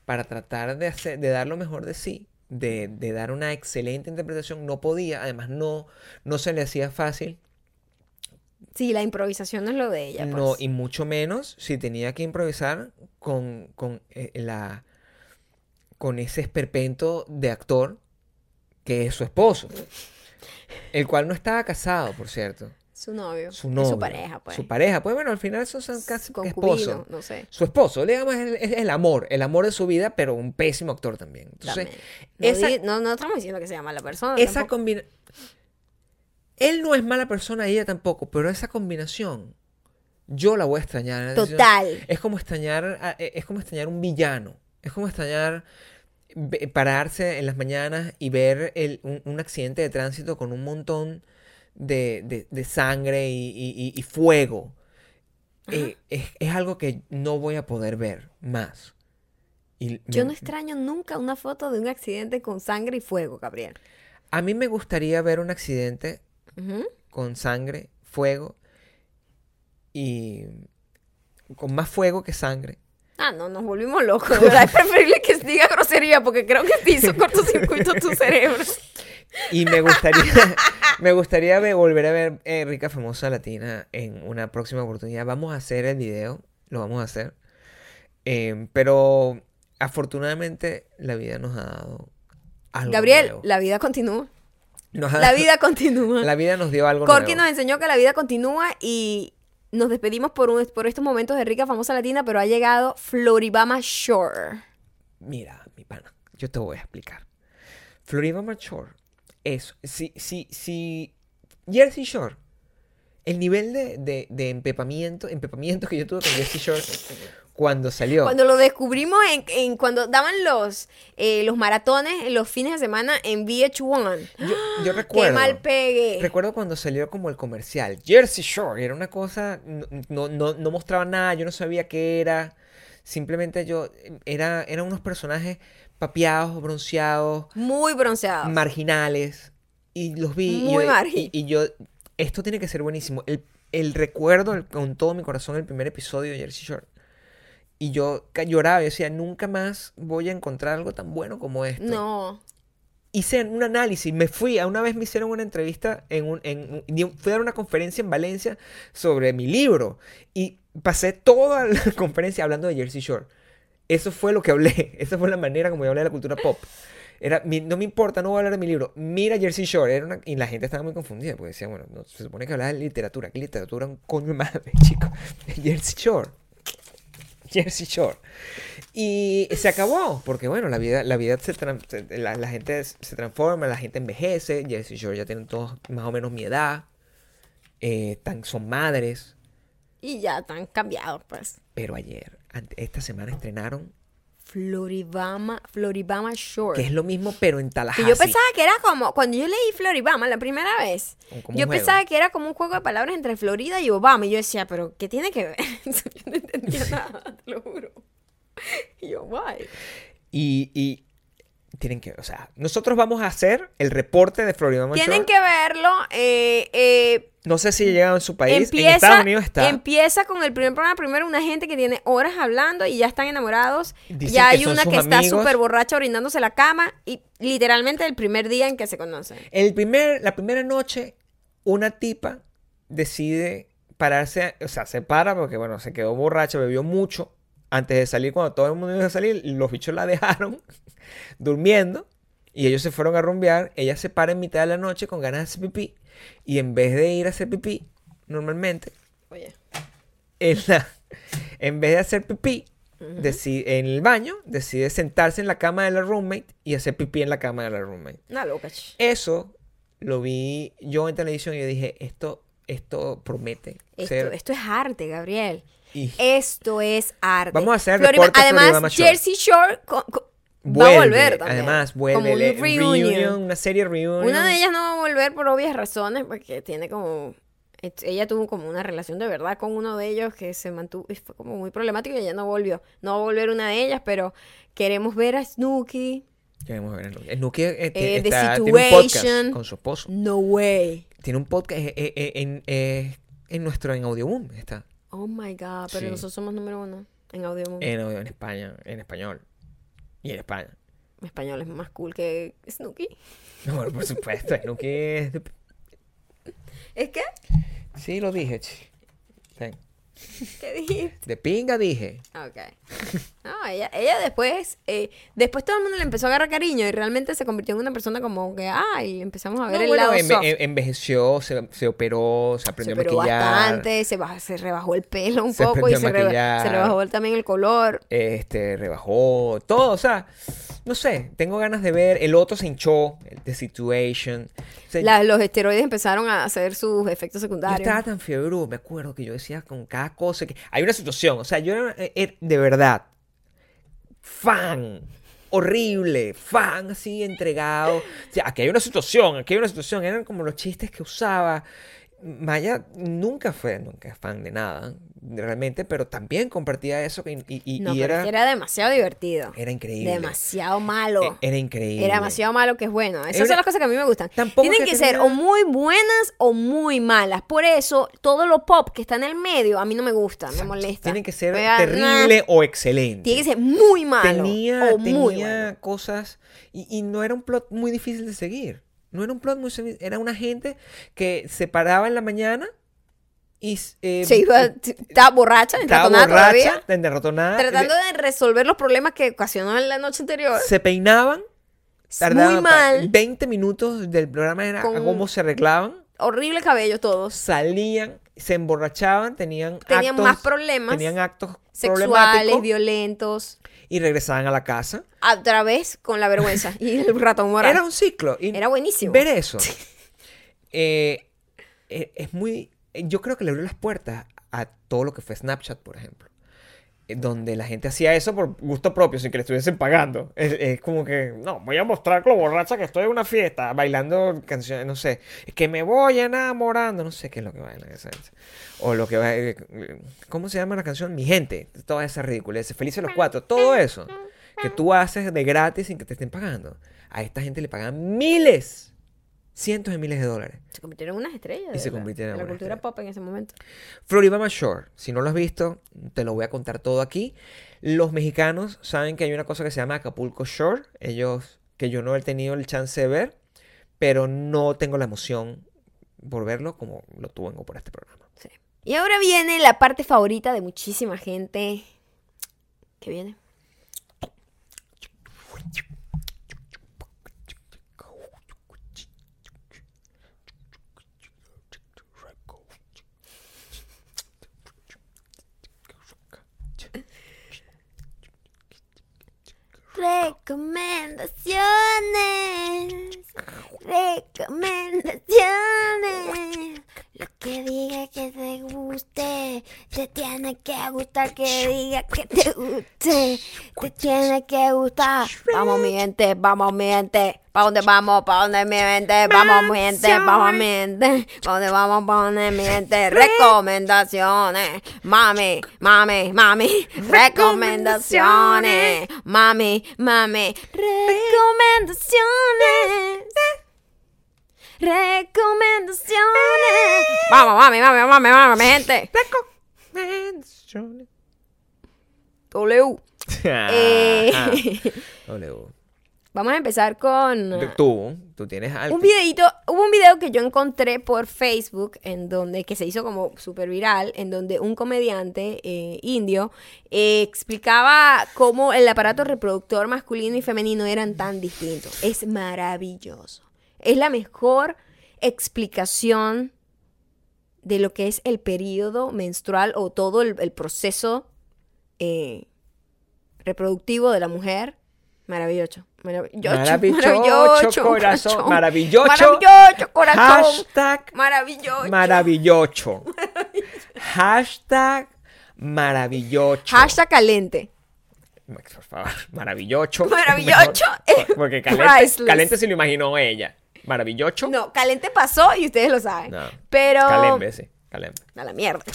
para tratar de, hacer, de dar lo mejor de sí, de, de dar una excelente interpretación. No podía, además no, no se le hacía fácil Sí, la improvisación no es lo de ella. No, pues. y mucho menos si tenía que improvisar con, con, eh, la, con ese esperpento de actor que es su esposo. El cual no estaba casado, por cierto. Su novio. Su Es novio. Su pareja, pues. Su pareja. Pues bueno, al final esos son casi esposos. no sé. Su esposo, digamos, es el, es el amor, el amor de su vida, pero un pésimo actor también. Entonces, También. No, esa- di- no, no estamos diciendo que sea mala persona. esa combinación... Él no es mala persona, ella tampoco, pero esa combinación yo la voy a extrañar. Total. Es como extrañar, a- e- es como extrañar un villano. Es como extrañar pararse en las mañanas y ver el- un, un accidente de tránsito con un montón de, de- de sangre y, y- fuego. Eh, es, es algo que no voy a poder ver más. Y Yo me- no extraño nunca una foto de un accidente con sangre y fuego, Gabriel. a mí me gustaría ver un accidente con sangre, fuego y con más fuego que sangre. Ah, no, nos volvimos locos. Verdad, es preferible que diga grosería porque creo que te hizo cortocircuito tu cerebro. Y me gustaría, me gustaría ver- volver a ver eh, Rica Famosa Latina en una próxima oportunidad. Vamos a hacer el video, lo vamos a hacer. Eh, pero afortunadamente la vida nos ha dado algo Gabriel, nuevo. la vida continúa. La vida continúa. la vida nos dio algo Corky nuevo. nos enseñó que la vida continúa y nos despedimos por, un- por estos momentos de rica famosa latina, pero ha llegado Floribama Shore. Mira, mi pana, yo te voy a explicar. Floribama Shore es, si, si, si Jersey Shore, el nivel de, de, de empepamiento, empepamiento que yo tuve con Jersey Shore cuando salió. Cuando lo descubrimos en, en- cuando daban los, eh, los maratones en los fines de semana en VH1. Yo, yo ¡Qué recuerdo. mal pegue! Recuerdo cuando salió como el comercial, Jersey Shore, era una cosa, no, no, no, no mostraba nada, yo no sabía qué era, simplemente yo, era, eran unos personajes papeados, bronceados, Muy bronceado. marginales, y los vi, y Muy yo, margi- y, y yo, esto tiene que ser buenísimo, el, el recuerdo el- con todo mi corazón el primer episodio de Jersey Shore, y yo lloraba y decía, nunca más voy a encontrar algo tan bueno como esto no. hice un análisis, me fui, a una vez me hicieron una entrevista, en un, en, fui a dar una conferencia en Valencia sobre mi libro y pasé toda la conferencia hablando de Jersey Shore. Eso fue lo que hablé, esa fue la manera como yo hablé de la cultura pop. Era, mi- no me importa, no voy a hablar de mi libro. Mira Jersey Shore. Era una- y la gente estaba muy confundida porque decía, bueno, no, se supone que hablaba de literatura. ¿Qué literatura? Un coño de madre, chico. Jersey Shore. Jersey Shore. Y se acabó, porque bueno, la vida, la vida se, se- la, la gente se transforma, la gente envejece. Jersey Shore ya tienen todos más o menos mi edad. eh, tan, son madres. Y ya están cambiados, pues. Pero ayer, esta semana estrenaron, Floribama, Floribama Shore. que es lo mismo, pero en Que Tallahassee. yo pensaba que era como, cuando yo leí Floribama la primera vez, yo juego. pensaba que era como un juego de palabras entre Florida y Obama. Y yo decía, pero ¿qué tiene que ver? yo no entendía nada, te lo juro. Y yo, guay. Y, y tienen que, o sea, nosotros vamos a hacer el reporte de Florida Man Tienen Shore. que verlo. eh, eh, No sé si llegado en su país. en empieza, Estados Unidos está. empieza con el primer programa. Primero, una gente que tiene horas hablando y ya están enamorados. Dicen ya hay una que está súper borracha brindándose la cama. Y literalmente el primer día en que se conocen. El primer, la primera noche, una tipa decide pararse, o sea, se para porque, bueno, se quedó borracha, bebió mucho. Antes de salir, cuando todo el mundo iba a salir, los bichos la dejaron durmiendo y ellos se fueron a rumbear. Ella se para en mitad de la noche con ganas de hacer pipí y en vez de ir a hacer pipí, normalmente, Oye. en, la- en vez de hacer pipí deci- en el baño, decide sentarse en la cama de la roommate y hacer pipí en la cama de la roommate. Una loca. Eso lo vi yo en televisión y yo dije, esto, esto promete Esto, ser... esto es arte, Gabriel. y Esto es arte. Vamos a hacer de Además. Jersey Shore co- va a volver también. Además, vuelve. Como un reunion. una serie reunion. Una de ellas no va a volver por obvias razones, porque tiene como... Ella tuvo como una relación de verdad con uno de ellos que se mantuvo, fue como muy problemático y ella no volvió. No va a volver una de ellas, pero queremos ver a Snooki. Queremos ver a Nuki. Nuki, eh, Eh, tiene- The está- tiene un podcast con su esposo. No way. Tiene un podcast eh, eh, eh, en, en nuestro, en Audioboom está. Oh my god, pero Sí. nosotros somos número uno en audio. En, audio- en España, en español. Y en España. Español es más cool que Snooki. No, bueno, por supuesto, Nuki es ¿Es que? Sí, lo dije. Sí. ¿Qué dijiste? De pinga dije. Ok. No, ella, ella después, eh, después todo el mundo le empezó a agarrar cariño y realmente se convirtió en una persona como que, ay, empezamos a ver No, el bueno, lado enve- soft. en- envejeció, se, se operó, se se aprendió operó a maquillar. bastante, se, baj- se rebajó el pelo un Se poco y se, reba- se rebajó también el color. Este, rebajó todo, o sea, no sé, tengo ganas de ver. El otro se hinchó, el The Situation. O sea, La- los esteroides empezaron a hacer sus efectos yo secundarios. estaba tan fiebre, me acuerdo que yo decía con cada cosa que... Hay una situación, o sea, yo era, era de verdad fan, horrible, fan así, entregado. O sea, aquí hay una situación, aquí hay una situación. Eran como los chistes que usaba. Maya nunca fue, nunca fan de nada, realmente, pero también compartía eso y, y- no, y era, demasiado divertido. era increíble. Demasiado malo. E- Era increíble. Era demasiado malo que es bueno. Esas Era- son las cosas que a mí me gustan. Tampoco Tienen que que ser o muy buenas o muy malas. Por eso, todo lo pop que está en el medio a mí no me gusta, me molesta. Tiene que ser terrible o excelente. Tiene que ser muy malo tenía, o muy tenía bueno. cosas y, y no era un plot muy difícil de seguir. No era un plot muy sencillo. Era una gente que se paraba en la mañana y eh, Se iba, estaba borracha, enratonada todavía, borracha, enratonada, tratando de resolver los problemas que ocasionó en la noche anterior. se peinaban, muy tardaban mal. 20 minutos del programa era Con- a cómo se arreglaban horrible cabello todos. salían, se emborrachaban, tenían Tenían actos- más problemas tenían actos Sexuales, violentos. y regresaban a la casa. Otra vez con la vergüenza. y el ratón moral. Era un ciclo. y Era buenísimo. Ver eso eh, eh, es muy. Yo creo que le abrió las puertas a todo lo que fue Snapchat, por ejemplo. Eh, Donde la gente hacía eso por gusto propio, sin que le estuviesen pagando. Es, como que, no, voy a mostrar lo borracha que estoy en una fiesta, bailando canciones, no sé, que me voy enamorando, no sé qué es lo que bailan. esa- esa- O lo que va. eh, ¿Cómo se llama la canción? Mi gente. Toda esa ridiculez. Felices los cuatro. Todo eso que tú haces de gratis sin que te estén pagando. A esta gente le pagan miles, cientos de miles de dólares. Se convirtieron en unas estrellas. Y se convirtieron en la cultura pop en ese momento. Floribama Shore, si no lo has visto, te lo voy a contar todo aquí. Los mexicanos saben que hay una cosa que se llama Acapulco Shore. Ellos, que yo no he tenido el chance de ver, pero no tengo la emoción por verlo como lo tuve por este programa. Sí. Y ahora viene la parte favorita de muchísima gente. ¿Qué viene? Recomendaciones. Recomendaciones. Lo que diga que te guste. Te tiene que gustar que diga que te guste. Te tiene que gustar. Vamos, mi gente, vamos, mi gente. ¿Pa' dónde vamos? ¿Pa' dónde mi gente? Vamos, mi gente, vamos, mi gente. ¿Pa' dónde vamos? ¿Pa' dónde mi gente? Recomendaciones. Mami, mami, mami. Recomendaciones. Mami, mami. Recomendaciones. Recomendaciones. Vamos, mami, mami, mami, mami, mi gente. W. Eh, W. vamos a empezar con Tú, tú tienes algo. un videito, hubo un video que yo encontré por Facebook en donde que se hizo como súper viral, en donde un comediante eh, indio eh, explicaba cómo el aparato reproductor masculino y femenino eran tan distintos. Es maravilloso. Es la mejor explicación de lo que es el periodo menstrual o todo el, el proceso eh, reproductivo de la mujer. Maravilloso. Maravilloso. Maravilloso, corazón. Maravilloso. Maravilloso, corazón. Hashtag Maravilloso. maravilloso. Hashtag maravilloso. Hashtag calente. Por favor, maravilloso. Maravilloso. Mejor, Porque calente, Priceless. calente se lo imaginó ella. Maravilloso. No, calente pasó y ustedes lo saben. No. Pero. Calembe, sí. Calembe. A la mierda.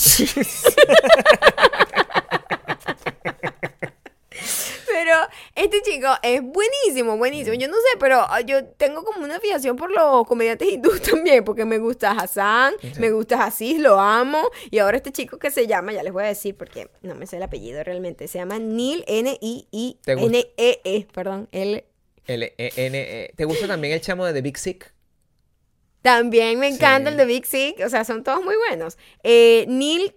Pero este chico es buenísimo, buenísimo. Yo no sé, pero ah, yo tengo como una fijación por los comediantes hindúes también, porque me gusta Hassan, me gusta Aziz, lo amo. Y ahora este chico que se llama, ya les voy a decir porque no me sé el apellido realmente, se llama Neil N-I-I-N-E-E. E perdón. Él L-E-N. E. ¿Te gusta también el chamo de The Big Sick? también me encanta Sí. el de Big Sick, o sea, son todos muy buenos. Eh, Neil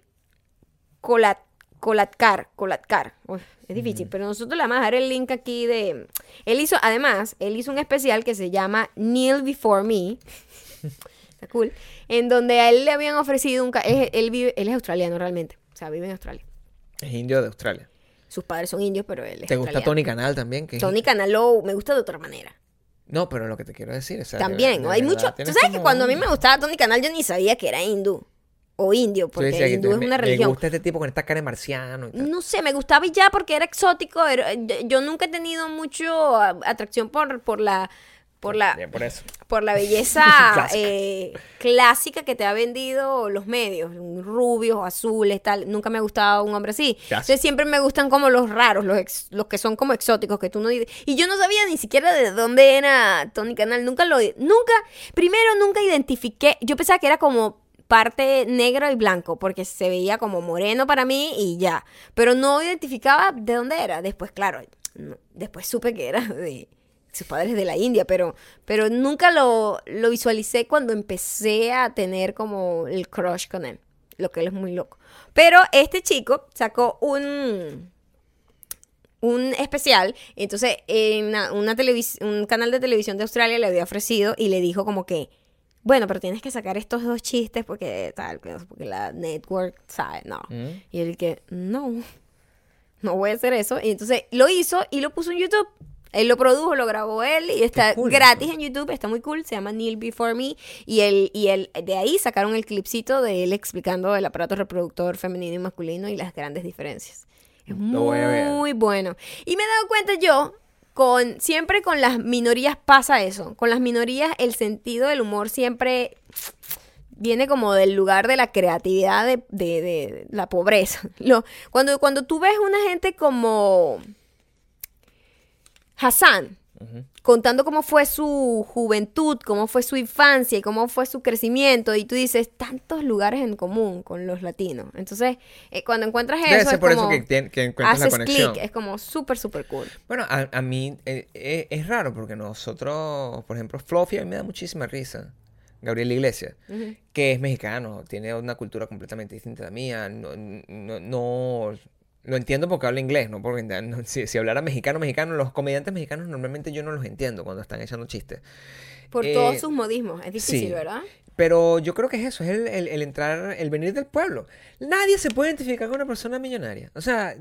Colat, Colatkar, Colatkar. Uf, es difícil, pero nosotros le vamos a dejar el link aquí de... Él hizo, además, él hizo un especial que se llama Neil Before Me. Está cool. En donde a él le habían ofrecido un... Él, él vive, él es australiano realmente. O sea, vive en Australia. Es indio de Australia. Sus padres son indios, pero él es ¿Te gusta. Tony Canal también? Que Tony Canalo me gusta de otra manera. No, pero lo que te quiero decir es... de También, verdad- hay de mucho. Tú sabes que cuando a mí me gustaba Tony Canal, yo ni sabía que era hindú o indio, porque que hindú es me- una religión. Me gusta este tipo con esta cara de marciano y tal. No sé, me gustaba y ya porque era exótico. era- yo- yo nunca he tenido mucho atracción por, por la por la por eso. por la belleza Clásica. eh, clásica que te ha vendido los medios, rubios, azules, tal. Nunca me ha gustado un hombre así. Entonces siempre me gustan como los raros, los, ex- los que son como exóticos, que tú no... Y yo no sabía ni siquiera de dónde era Tony Canal. Nunca lo... Nunca... Primero nunca identifiqué... Yo pensaba que era como parte negro y blanco, porque se veía como moreno para mí y ya. Pero no identificaba de dónde era. Después, claro, después supe que era de sus padres de la India, pero, pero nunca lo, lo visualicé cuando empecé a tener como el crush con él, lo que él es muy loco. Pero este chico sacó un un especial, entonces en una, una un canal de televisión de Australia le había ofrecido y le dijo como que bueno, pero tienes que sacar estos dos chistes porque tal, porque la network sabe, no. Mm. Y él que, no, no voy a hacer eso. Y entonces lo hizo y lo puso en YouTube. Él lo produjo, lo grabó él y está cool gratis en YouTube, está muy cool, se llama Neil Before Me y él, y él, de ahí sacaron el clipcito de él explicando el aparato reproductor femenino y masculino y las grandes diferencias. Es ver. muy bueno. Y me he dado cuenta yo, con, siempre con las minorías pasa eso, con las minorías el sentido del humor siempre viene como del lugar de la creatividad de, de- de la pobreza. Lo, cuando, cuando tú ves una gente como Hassan, contando cómo fue su juventud, cómo fue su infancia y cómo fue su crecimiento, y tú dices, tantos lugares en común con los latinos. Entonces, eh, cuando encuentras Debe eso, ser es por como, eso que, tien- que encuentras la haces conexión. clic, es como súper, súper cool. Bueno, a, a mí eh, eh, es raro porque nosotros, por ejemplo, Fluffy a mí me da muchísima risa. Gabriel Iglesias, que es mexicano, tiene una cultura completamente distinta a la mía. No, no, no- lo entiendo porque habla inglés, no porque no- si, si hablara mexicano, mexicano, los comediantes mexicanos normalmente yo no los entiendo cuando están echando chistes. Por Eh, todos sus modismos. Es difícil, sí. ¿verdad? Pero yo creo que es eso, es el, el- el entrar, el venir del pueblo. Nadie se puede identificar con una persona millonaria. O sea,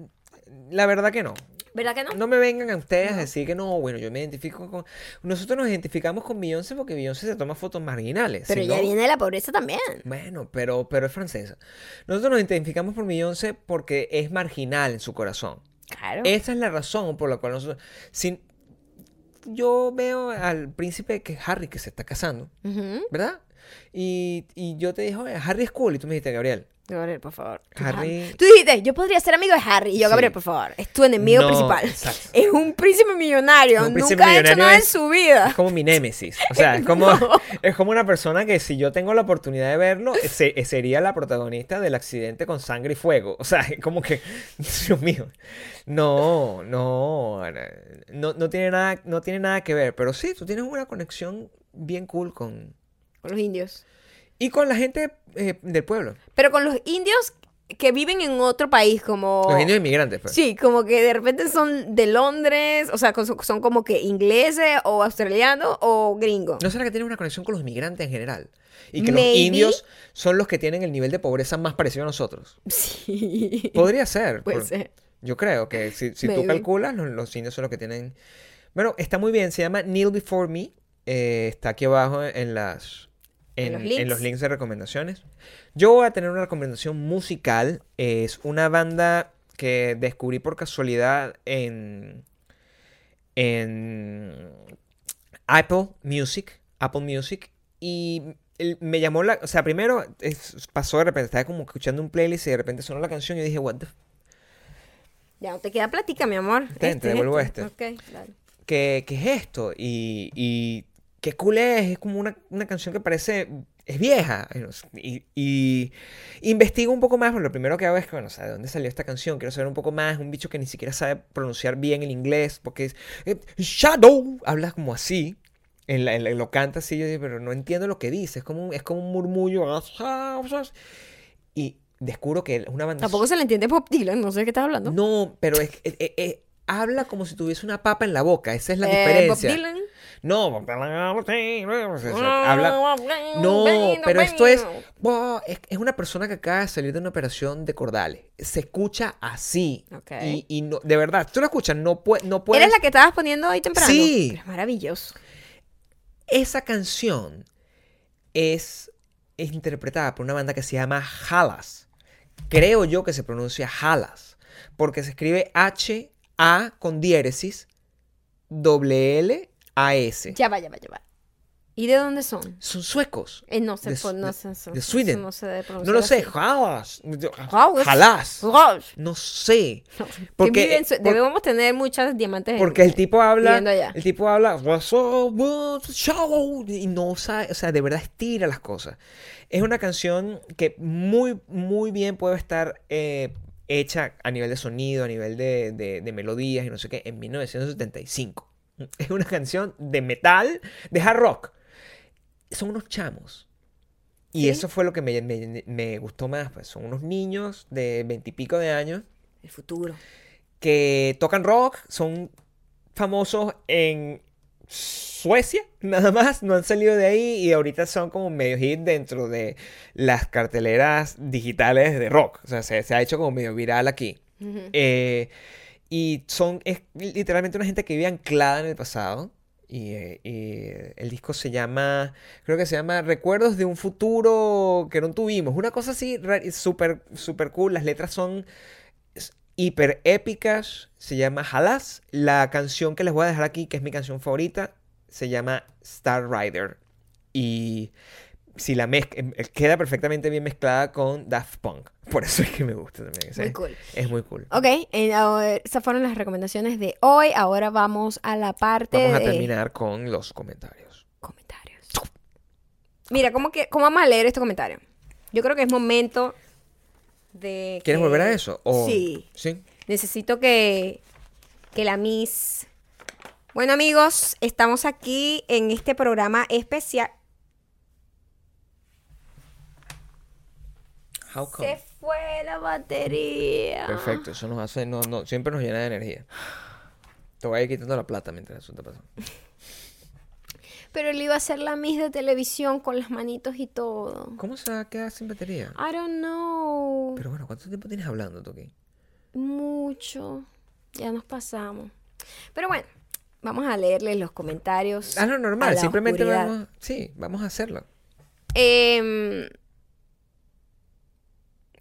la verdad que no. ¿Verdad que no? No me vengan a ustedes a decir que no, bueno, yo me identifico con... Nosotros nos identificamos con Beyoncé porque Beyoncé se toma fotos marginales. Pero si ella no- viene de la pobreza también. Bueno, pero, pero es francesa. Nosotros nos identificamos por Beyoncé porque es marginal en su corazón. Claro. Esa es la razón por la cual nosotros... Sin... Yo veo al príncipe que es Harry que se está casando. ¿verdad? Y, y yo te dije, Harry es cool. Y tú me dijiste, Gabriel, Gabriel, por favor. Harry- Tú dijiste, yo podría ser amigo de Harry. Y yo, Sí. Gabriel, por favor. Es tu enemigo No, principal. exacto. Es un príncipe millonario. Un príncipe Nunca ha hecho millonario nada en su vida. Es como mi némesis. O sea, es como, No. es como una persona que si yo tengo la oportunidad de verlo, se- sería la protagonista del accidente con sangre y fuego. O sea, es como que, Dios mío. No, no, no, no tiene nada, no tiene nada que ver. Pero sí, tú tienes una conexión bien cool con... Con los indios. Y con la gente eh, del pueblo. Pero con los indios que viven en otro país, como... Los indios inmigrantes, pues. Sí, como que de repente son de Londres, o sea, son como que ingleses o australianos o gringos. ¿No será que tienen una conexión con los migrantes en general? Y que los indios son los que tienen el nivel de pobreza más parecido a nosotros. Sí. Podría ser. Puede por- ser. Yo creo que si, si tú calculas, los, los indios son los que tienen... Bueno, está muy bien. Se llama Kneel Before Me. eh, está aquí abajo en las... En los en links. los links de recomendaciones. Yo voy a tener una recomendación musical. Es una banda que descubrí por casualidad en... En... Apple Music. Apple Music. Y me llamó la... O sea, primero es- pasó de repente. Estaba como escuchando un playlist y de repente sonó la canción y dije, what the Ya no te queda plática, mi amor. Ten, te devuelvo este. Ok, dale. ¿qué, qué es esto? Y, y qué cool es, es como una, una canción que parece, es vieja. Y, y investigo un poco más, lo primero que hago es que, bueno, o sea, ¿de dónde salió esta canción? Quiero saber un poco más, un bicho que ni siquiera sabe pronunciar bien el inglés, porque es eh, Shadow, habla como así. En la- en la- lo canta así, yo digo, pero no entiendo lo que dice, es como un, es como un murmullo. Y descubro que es una banda Tampoco se le entiende Pop Dylan, no sé de qué estás hablando. no, pero es- habla como si tuviese una papa en la boca. Esa es la Eh, diferencia. Bob Dylan. No, habla. No, pero esto es, es. una persona que acaba de salir de una operación de cordales. Se escucha así. Y, y no, de verdad, tú lo escuchas, no, pue- no puedes. ¿Eres la que estabas poniendo hoy temprano? Sí. Pero Es maravilloso. Esa canción es, es interpretada por una banda que se llama Halas. Creo yo que se pronuncia Halas. Porque se escribe H-A con diéresis, doble L, A-S. Ya va, ya va, ya va. ¿Y de dónde son? Son suecos. Eh, no sé, De- pues, no de- sé. de eso Sweden. No sé de No lo sé. Halas. Halas. No sé. No, Porque- en por- debemos tener muchas diamantes en- Porque el tipo habla, allá. el tipo habla y no sabe, o sea, de verdad estira las cosas. Es una canción que muy, muy bien puede estar eh, hecha a nivel de sonido, a nivel de, de- de melodías y no sé qué, en 1975. Es una canción de metal, de hard rock. Son unos chamos. Y Sí. eso fue lo que me, me- me gustó más, pues son unos niños de veintipico de años El futuro. que tocan rock, son famosos en Suecia, nada más, no han salido de ahí y ahorita son como medio hit dentro de las carteleras digitales de rock. O sea, se, se ha hecho como medio viral aquí. Eh, y son, es literalmente una gente que vive anclada en el pasado. Y, eh, y el disco se llama, creo que se llama Recuerdos de un futuro que no tuvimos. Una cosa así, súper, súper cool. Las letras son hiper épicas. Se llama Halas. La canción que les voy a dejar aquí, que es mi canción favorita, se llama Star Rider. Y si la mezcla, queda perfectamente bien mezclada con Daft Punk. Por eso es que me gusta también. Muy cool. Es muy cool. Ok, eh, esas fueron las recomendaciones de hoy. Ahora vamos a la parte Vamos a de terminar con los comentarios. comentarios. Mira, ¿cómo, que, ¿cómo vamos a leer este comentario? Yo creo que es momento de... ¿Quieres que- volver a eso? O- Sí. Sí. Necesito que, que la Miss... Bueno amigos, estamos aquí en este programa especial. How come? Se fue la batería. Perfecto, eso nos hace, no, no, siempre nos llena de energía. Te voy a ir quitando la plata mientras eso te pasa. Pero él iba a ser la Miss de televisión con las manitos y todo. ¿Cómo se va a quedar sin batería? I don't know. Pero bueno, ¿cuánto tiempo tienes hablando tú aquí? Mucho. Ya nos pasamos. Pero bueno, vamos a leerles los comentarios. Ah, no, normal, simplemente oscuridad. vamos, sí, vamos a hacerlo. Em,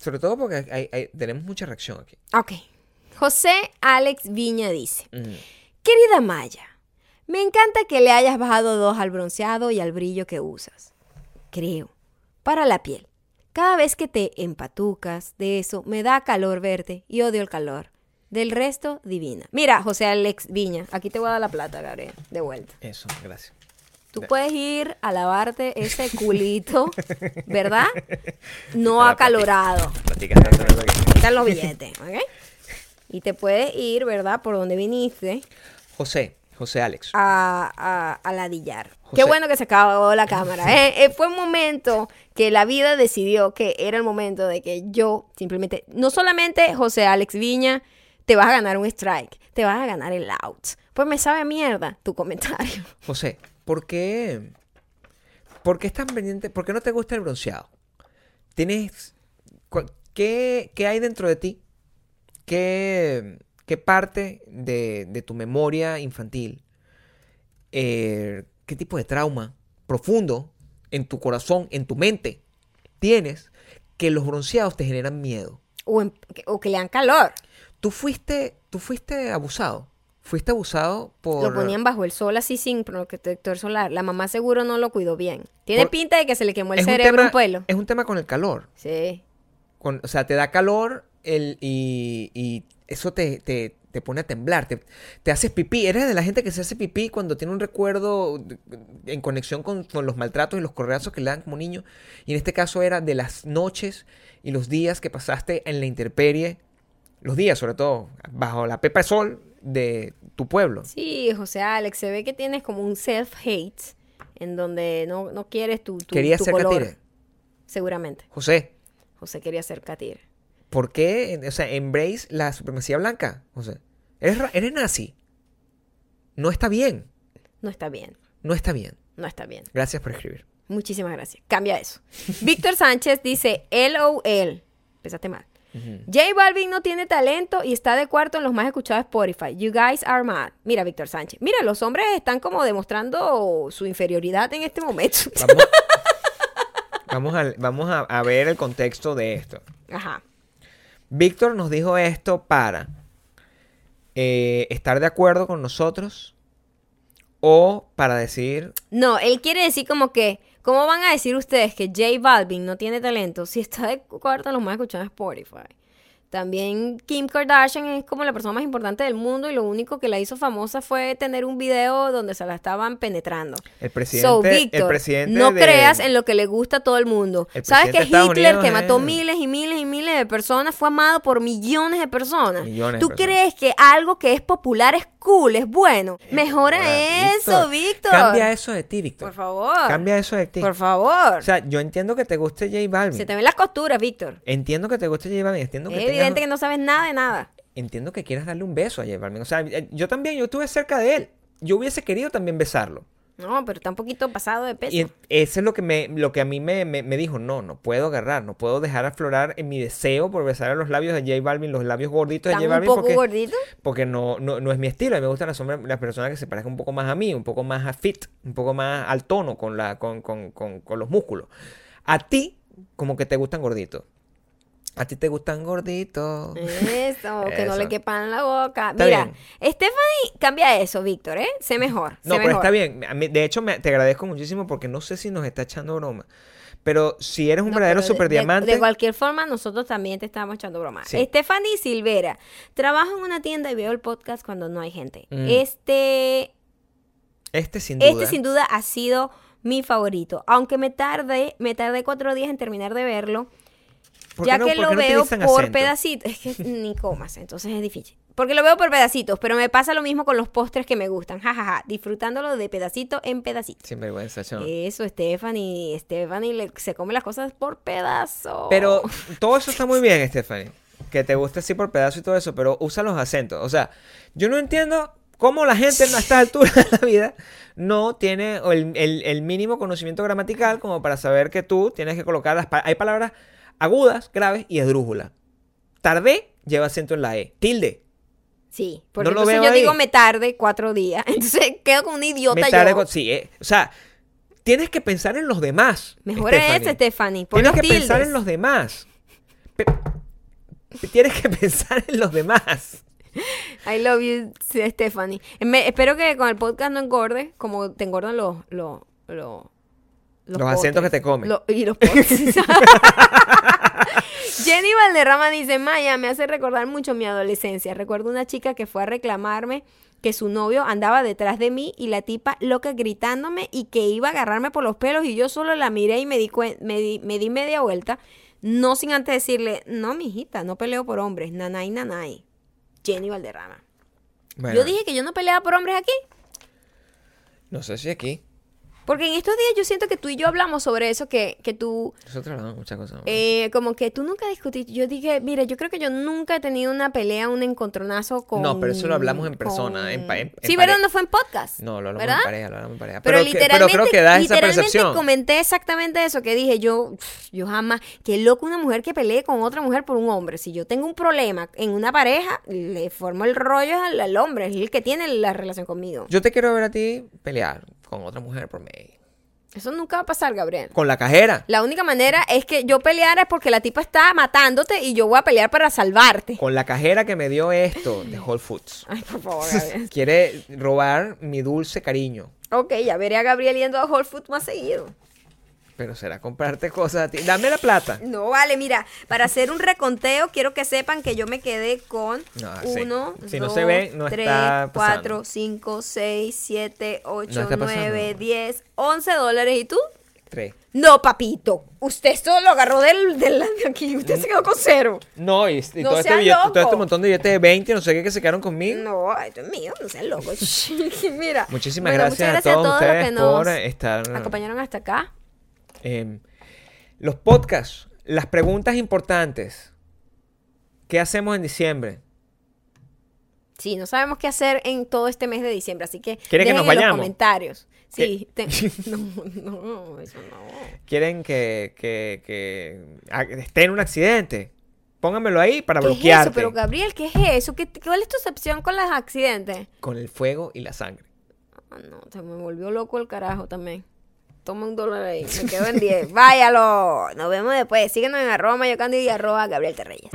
Sobre todo porque hay- hay- tenemos mucha reacción aquí. ok. José Alex Viña dice. Querida Maya, me encanta que le hayas bajado dos al bronceado y al brillo que usas. Creo, para la piel. Cada vez que te empatucas de eso, me da calor verte y odio el calor. Del resto, divina. Mira, José Alex Viña, aquí te voy a dar la plata, Gabriel, de vuelta. Eso, gracias. Tú puedes ir a lavarte ese culito, ¿verdad? No acalorado. Están los billetes, ¿ok? Y te puedes ir, ¿verdad? Por donde viniste José, José Alex. a, a, a ladillar. José. Qué bueno que se acabó la cámara. ¿eh? Eh, fue un momento que la vida decidió que era el momento de que yo simplemente, no solamente José Alex Viña, te vas a ganar un strike, te vas a ganar el out. Pues me sabe a mierda tu comentario. José, ¿por qué, ¿por qué estás pendiente? ¿Por qué no te gusta el bronceado? ¿Tienes, qué, qué hay dentro de ti? ¿Qué, qué parte de, de tu memoria infantil? eh, ¿Qué tipo de trauma profundo en tu corazón, en tu mente tienes que los bronceados te generan miedo? O, en- o que le dan calor. Tú fuiste, tú fuiste abusado. Fuiste abusado por... Lo ponían bajo el sol así sin protector solar. La mamá seguro no lo cuidó bien. Tiene Por- pinta de que se le quemó el Es un cerebro tema- un pelo. Es un tema con el calor. Sí. Con- o sea, te da calor el, y, y eso te, te- te pone a temblar. Te, te haces pipí. Eres de la gente que se hace pipí cuando tiene un recuerdo en conexión con, con los maltratos y los correazos que le dan como niño. Y en este caso era de las noches y los días que pasaste en la intemperie. Los días, sobre todo, bajo la pepa de sol de tu pueblo. Sí, José Alex, se ve que tienes como un self-hate en donde no, no quieres tu, tu, Querías tu ser color. catire. Seguramente. José, José quería ser catire. ¿por qué? O sea, embrace la supremacía blanca, José. Eres, eres nazi. No está bien. No está bien. No está bien. No está bien. Gracias por escribir. Muchísimas gracias. Cambia eso. Víctor Sánchez dice LOL. Empezaste mal. J Balvin no tiene talento y está de cuarto en los más escuchados de Spotify. You guys are mad. Mira, Víctor Sánchez. Mira, los hombres están como demostrando su inferioridad en este momento. Vamos, vamos, a, vamos a, a ver el contexto de esto. Ajá. Víctor nos dijo esto para eh, estar de acuerdo con nosotros o para decir, No, él quiere decir como que, ¿cómo van a decir ustedes que J Balvin no tiene talento si está de cuarto en los más escuchados Spotify? También Kim Kardashian es como la persona más importante del mundo y lo único que la hizo famosa fue tener un video donde se la estaban penetrando. el presidente, So, el presidente no de- creas en lo que le gusta a todo el mundo. El ¿Sabes que Hitler, Unidos que mató es- miles y miles y miles de personas, fue amado por millones de personas? Millones de ¿Tú personas. crees que algo que es popular es cool, es bueno? Mejora Ahora, eso, Víctor. Cambia eso de ti, Víctor. Por favor. Cambia eso de ti. Por favor. O sea, yo entiendo que te guste J Balvin. Se te ven las costuras, Víctor. Entiendo que te guste J Balvin. Entiendo que tengas- evidente que no sabes nada de nada. entiendo que quieras darle un beso a J Balvin. O sea, eh, yo también, yo estuve cerca de él. yo hubiese querido también besarlo. No, pero está un poquito pasado de peso. Y eso es lo que, me, lo que a mí me, me- me dijo, no, no puedo agarrar, no puedo dejar aflorar en mi deseo por besar a los labios de J Balvin, los labios gorditos de J un Balvin, poco porque, gorditos. porque no, no, no es mi estilo. A mí me gustan las, las personas que se parezcan un poco más a mí, un poco más a fit, un poco más al tono con, la, con, con, con, con los músculos. A ti, como que te gustan gorditos. A ti te gustan gorditos. Eso, que no le quepan en la boca. Está Mira, bien. Stephanie, cambia eso, Víctor, ¿eh? Sé mejor. No, sé pero mejor. está bien. Mí- de hecho, me- te agradezco muchísimo porque no sé si nos está echando broma. Pero si eres un No, verdadero super de- diamante. De, cualquier forma, nosotros también te estamos echando broma. Sí. Stephanie Silvera. Trabajo en una tienda y veo el podcast cuando no hay gente. Mm. Este, Este sin duda. este sin duda ha sido mi favorito. Aunque me tardé, me tardé cuatro días en terminar de verlo. ¿Por qué Ya no- que lo no veo por pedacitos. Es que ni comas, entonces es difícil. Porque lo veo por pedacitos, pero me pasa lo mismo con los postres que me gustan. Jajaja, disfrutándolo de pedacito en pedacito. Sin vergüenza, chamo. Eso, Stephanie. Stephanie le- se come las cosas por pedazo. Pero todo eso está muy bien, Stephanie. Que te guste así por pedazo y todo eso, pero usa los acentos. O sea, yo no entiendo cómo la gente a estas alturas de la vida no tiene el, el- el mínimo conocimiento gramatical como para saber que tú tienes que colocar las... pa- Hay palabras agudas, graves y esdrújulas. Tardé lleva acento en la E. Tilde. Sí, porque No entonces yo ahí. digo me tarde cuatro días. Entonces quedo como un idiota Me tarde yo. con- Sí, eh, o sea, tienes que pensar en los demás. Mejor Stephanie. es Stephanie. Tienes que pensar en los demás. Pe- Tienes que pensar en los demás. I love you, Stephanie. Me- espero que con el podcast no engorde, como te engordan los... los, los Los acentos que te comen. Lo- y los postres. Jenny Valderrama dice, Maya, me hace recordar mucho mi adolescencia. Recuerdo una chica que fue a reclamarme que su novio andaba detrás de mí y la tipa loca gritándome y que iba a agarrarme por los pelos y yo solo la miré y me di, me di, me di media vuelta, no sin antes decirle, no, mijita, no peleo por hombres, nanay, nanay. Jenny Valderrama. Bueno, Yo dije que yo no peleaba por hombres aquí. No sé si aquí. Porque en estos días yo siento que tú y yo hablamos sobre eso, que, que tú, Nosotros hablamos muchas cosas. eh, como que tú nunca discutiste. Yo dije, mira, yo creo que yo nunca he tenido una pelea, un encontronazo con. No, pero eso lo hablamos en persona, en pa- en- en sí, ¿verdad? No fue en podcast. no, lo hablamos ¿verdad? en pareja, lo hablamos en pareja. Pero, que- literalmente, pero creo que da esa literalmente percepción. comenté exactamente eso que dije yo, yo jamás, qué loco una mujer que pelee con otra mujer por un hombre. Si yo tengo un problema en una pareja, le formo el rollo al, al hombre, es el que tiene la relación conmigo. Yo te quiero ver a ti pelear con otra mujer por medio. Eso nunca va a pasar, Gabriel. Con la cajera. La única manera es que yo peleara es porque la tipa está matándote y yo voy a pelear para salvarte. Con la cajera que me dio esto de Whole Foods. Ay, por favor, Gabriel. Quiere robar mi dulce cariño. ok, ya veré a Gabriel yendo a Whole Foods más seguido. Pero será comprarte cosas a ti. Dame la plata. No, vale, mira, para hacer un reconteo quiero que sepan que yo me quedé con No, sí. uno, Si no dos, se ve, no tres, está pasando. cuatro, cinco, seis, siete, No ocho, está pasando. nueve, diez, once dólares. ¿Y tú? Tres. No, papito. Usted esto lo agarró del, del de aquí. Usted se quedó con cero. No, y, y No todo, este billete- todo este montón de billetes de 20, no sé qué, que se quedaron conmigo. No, esto es mío, no seas loco. Mira. Muchísimas Bueno, gracias, muchas a todos los ustedes que nos por estar. acompañaron hasta acá. Eh, los podcasts, las preguntas importantes. ¿Qué hacemos en diciembre? Sí, no sabemos qué hacer en todo este mes de diciembre, así que ¿Quiere que nos en vayamos? los comentarios. Sí, te- no, no, eso no. ¿Quieren que, que, que esté en un accidente? Pónganmelo ahí para ¿Qué es eso? Pero Gabriel, ¿qué es eso? ¿Qué, ¿Cuál es tu excepción con los accidentes? Con el fuego y la sangre. Ah, no, se me volvió loco el carajo también. Toma un dólar ahí, me quedo en 10. Váyalo. Nos vemos después. Síguenos en arroba mayocando y arroba Gabriel Terreyes.